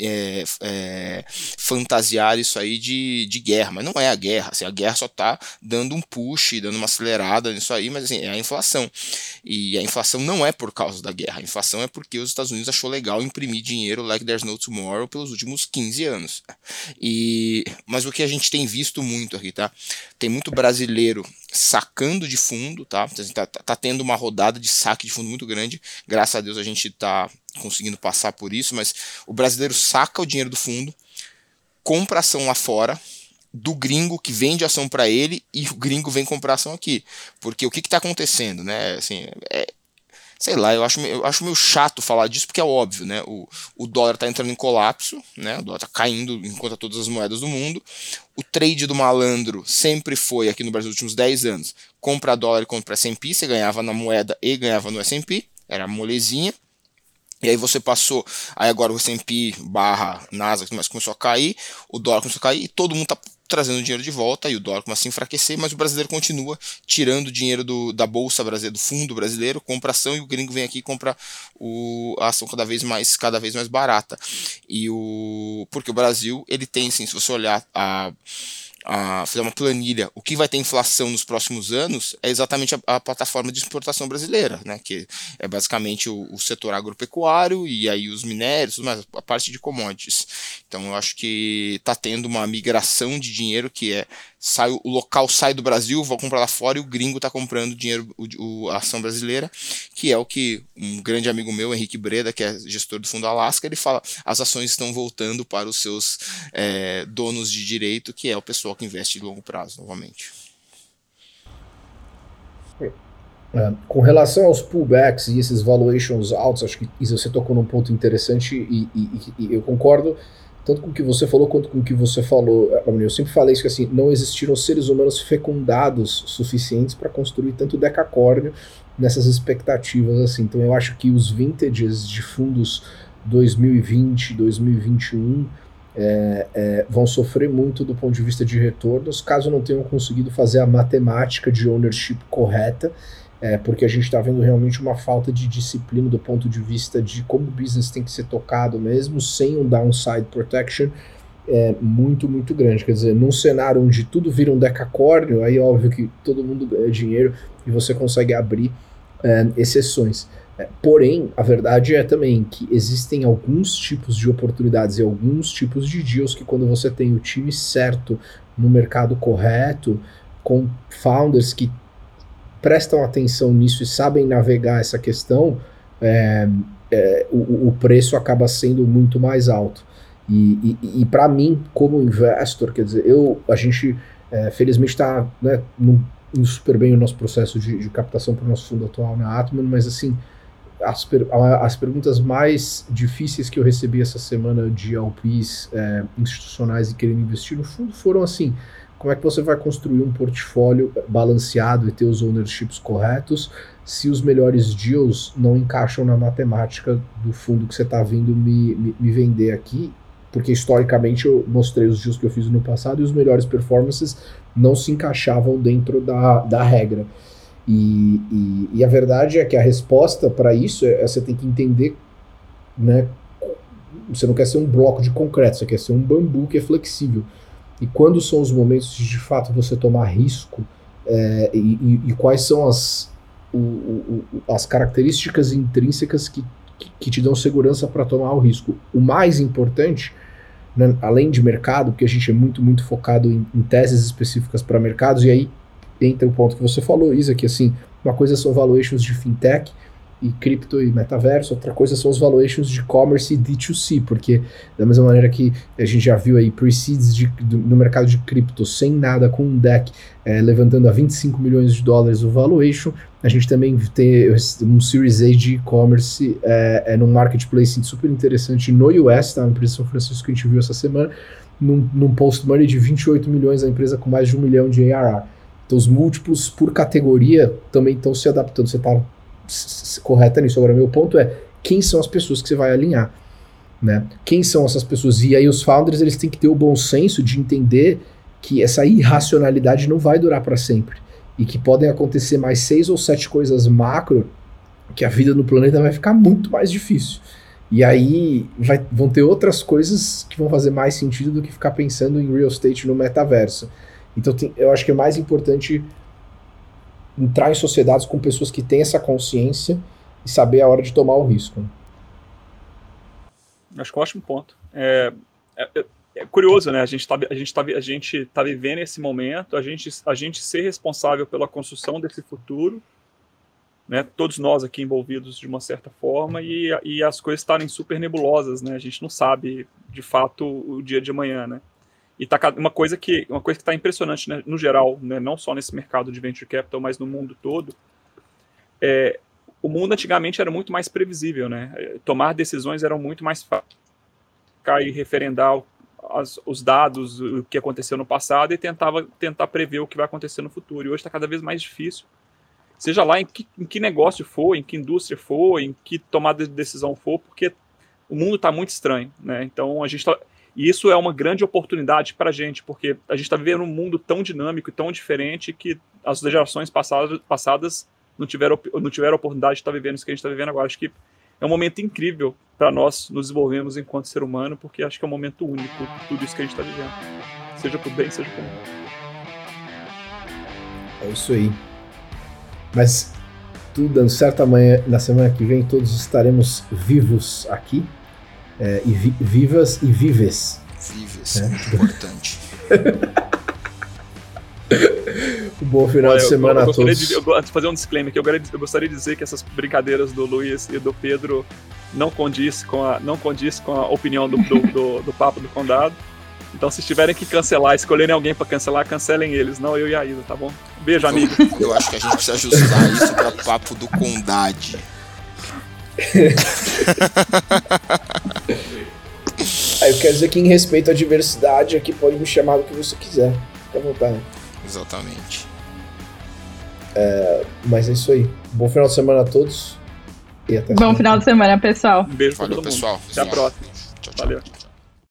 C: é, é, fantasiar isso aí de, de guerra, mas não é a guerra. Assim, a guerra só está dando um push, dando uma acelerada nisso aí, mas assim, é a inflação. E a inflação não é por causa da guerra. A inflação é porque os Estados Unidos achou legal imprimir dinheiro like there's no tomorrow pelos últimos 15 anos. E, mas o que a gente tem visto muito aqui, tá? Tem muito brasileiro sacando de fundo, tá? Tá, tá? tá, tendo uma rodada de saque de fundo muito grande. Graças a Deus a gente tá conseguindo passar por isso, mas o brasileiro saca o dinheiro do fundo, compra ação lá fora, do gringo que vende ação para ele e o gringo vem comprar ação aqui. Porque o que está acontecendo, né? Assim, é, sei lá, eu acho, eu acho meio chato falar disso, porque é óbvio, né? O, o dólar está entrando em colapso, né? O dólar está caindo enquanto todas as moedas do mundo. O trade do malandro sempre foi, aqui no Brasil, nos últimos 10 anos, compra dólar e compra S&P, você ganhava na moeda e ganhava no S&P, era molezinha. E aí você passou, aí agora o S&P barra Nasdaq começou a cair, o dólar começou a cair e todo mundo está trazendo dinheiro de volta e o dólar começa a se enfraquecer, mas o brasileiro continua tirando dinheiro do, da bolsa brasileira, do fundo brasileiro, compra ação e o gringo vem aqui e compra o, a ação cada vez mais cada vez mais barata. E o porque o Brasil, ele tem sim, se você olhar a a fazer uma planilha, o que vai ter inflação nos próximos anos é exatamente a, a plataforma de exportação brasileira, né, que é basicamente o, o, setor agropecuário e aí os minérios, mas a parte de commodities. Então eu acho que está tendo uma migração de dinheiro que é sai, o local sai do Brasil, vou comprar lá fora e o gringo está comprando dinheiro, o, o, a ação brasileira, que é o que um grande amigo meu, Henrique Breda, que é gestor do Fundo Alasca, ele fala: as ações estão voltando para os seus é, donos de direito, que é o pessoal que investe de longo prazo, novamente.
A: É, com relação aos pullbacks e esses valuations altos, acho que você tocou num ponto interessante e, e, e eu concordo tanto com o que você falou quanto com o que você falou, Eu sempre falei isso que assim, não existiram seres humanos fecundados suficientes para construir tanto decacórnio nessas expectativas assim. Então eu acho que os vintages de fundos 2020, 2021 é, é, vão sofrer muito do ponto de vista de retornos, caso não tenham conseguido fazer a matemática de ownership correta é, porque a gente está vendo realmente uma falta de disciplina do ponto de vista de como o business tem que ser tocado mesmo sem um downside protection é muito, muito grande. Quer dizer, num cenário onde tudo vira um decacórnio, aí óbvio que todo mundo ganha dinheiro e você consegue abrir é, exceções. É, porém, a verdade é também que existem alguns tipos de oportunidades e alguns tipos de deals que quando você tem o time certo no mercado correto, com founders que prestam atenção nisso e sabem navegar essa questão, é, é, o, o, preço acaba sendo muito mais alto. E, e, e para mim, como investor, quer dizer, eu, a gente é, felizmente está né, indo super bem o nosso processo de, de captação para o nosso fundo atual na Atman, mas assim, as, per, as perguntas mais difíceis que eu recebi essa semana de LPs é, institucionais e querendo investir no fundo foram assim, como é que você vai construir um portfólio balanceado e ter os ownerships corretos se os melhores deals não encaixam na matemática do fundo que você está vindo me, me, me, vender aqui? Porque historicamente eu mostrei os deals que eu fiz no passado e os melhores performances não se encaixavam dentro da, da regra. E, e, e a verdade é que a resposta para isso é, é você tem que entender, né? Você não quer ser um bloco de concreto, você quer ser um bambu que é flexível. E quando são os momentos de, de fato você tomar risco é, e, e, e, quais são as, o, o, as características intrínsecas que, que, que te dão segurança para tomar o risco. O mais importante, né, além de mercado, porque a gente é muito, muito focado em, em teses específicas para mercados, e aí entra o ponto que você falou, Isa, que assim, uma coisa são valuations de fintech e cripto e metaverso, outra coisa são os valuations de commerce e D2C, porque da mesma maneira que a gente já viu aí pre-seeds no mercado de cripto sem nada, com um deck é, levantando a 25 milhões de dólares o valuation, a gente também tem um Series A de e-commerce é, é num marketplace super interessante no US, tá? Empresa São Francisco que a gente viu essa semana, num, num post-money de 28 milhões, a empresa com mais de um milhão de ARR. Então os múltiplos por categoria também estão se adaptando. Você está correta nisso. Agora, meu ponto é quem são as pessoas que você vai alinhar, né? Quem são essas pessoas? E aí os founders eles têm que ter o bom senso de entender que essa irracionalidade não vai durar para sempre e que podem acontecer mais seis ou sete coisas macro que a vida no planeta vai ficar muito mais difícil. E aí vai, vão ter outras coisas que vão fazer mais sentido do que ficar pensando em real estate no metaverso. Então tem, eu acho que é mais importante entrar em sociedades com pessoas que têm essa consciência e saber a hora de tomar o risco.
B: Acho que é um ótimo ponto. É, é, é, é curioso, né? A gente está a gente tá, a gente tá vivendo esse momento, a gente, a gente ser responsável pela construção desse futuro, né? Todos nós aqui envolvidos de uma certa forma e, e as coisas estarem super nebulosas, né? A gente não sabe de fato o dia de amanhã, né? E tá uma coisa que uma coisa que está impressionante né, no geral, né, não só nesse mercado de venture capital, mas no mundo todo. É, o mundo antigamente era muito mais previsível, né? Tomar decisões eram muito mais fáceis e referendar as, os dados, o que aconteceu no passado e tentava tentar prever o que vai acontecer no futuro. E hoje está cada vez mais difícil. Seja lá em que, em que negócio for, em que indústria for, em que tomada de decisão for, porque o mundo está muito estranho, né? Então a gente está e isso é uma grande oportunidade para a gente, porque a gente está vivendo um mundo tão dinâmico e tão diferente que as gerações passadas, passadas não tiveram, não tiveram oportunidade de estar tá vivendo isso que a gente está vivendo agora. Acho que é um momento incrível para nós nos desenvolvermos enquanto ser humano, porque acho que é um momento único tudo isso que a gente está vivendo. Seja por bem, seja por mal.
A: É isso aí. Mas tudo dando certo, amanhã, na semana que vem, todos estaremos vivos aqui é, e vi, vivas e vives.
C: Vives, é. muito importante.
A: um bom final Olha, de semana eu, eu a todos.
B: De, eu de fazer um disclaimer que eu, eu gostaria de dizer que essas brincadeiras do Luiz e do Pedro não condiz com a, não condiz com a opinião do, do, do, do papo do condado. Então, se tiverem que cancelar, escolherem alguém para cancelar, cancelem eles, não eu e a Isa, tá bom? Beijo, amigo.
C: Eu acho que a gente precisa ajustar isso para papo do condade.
A: Aí eu quero dizer que em respeito à diversidade aqui pode me chamar do que você quiser. Fica à vontade.
C: Exatamente.
A: É, mas é isso aí. Bom final de semana a todos.
D: E até Bom final de semana, pessoal.
B: Um beijo
C: Valeu, pessoal.
B: Até a próxima.
C: Tchau, tchau. Valeu.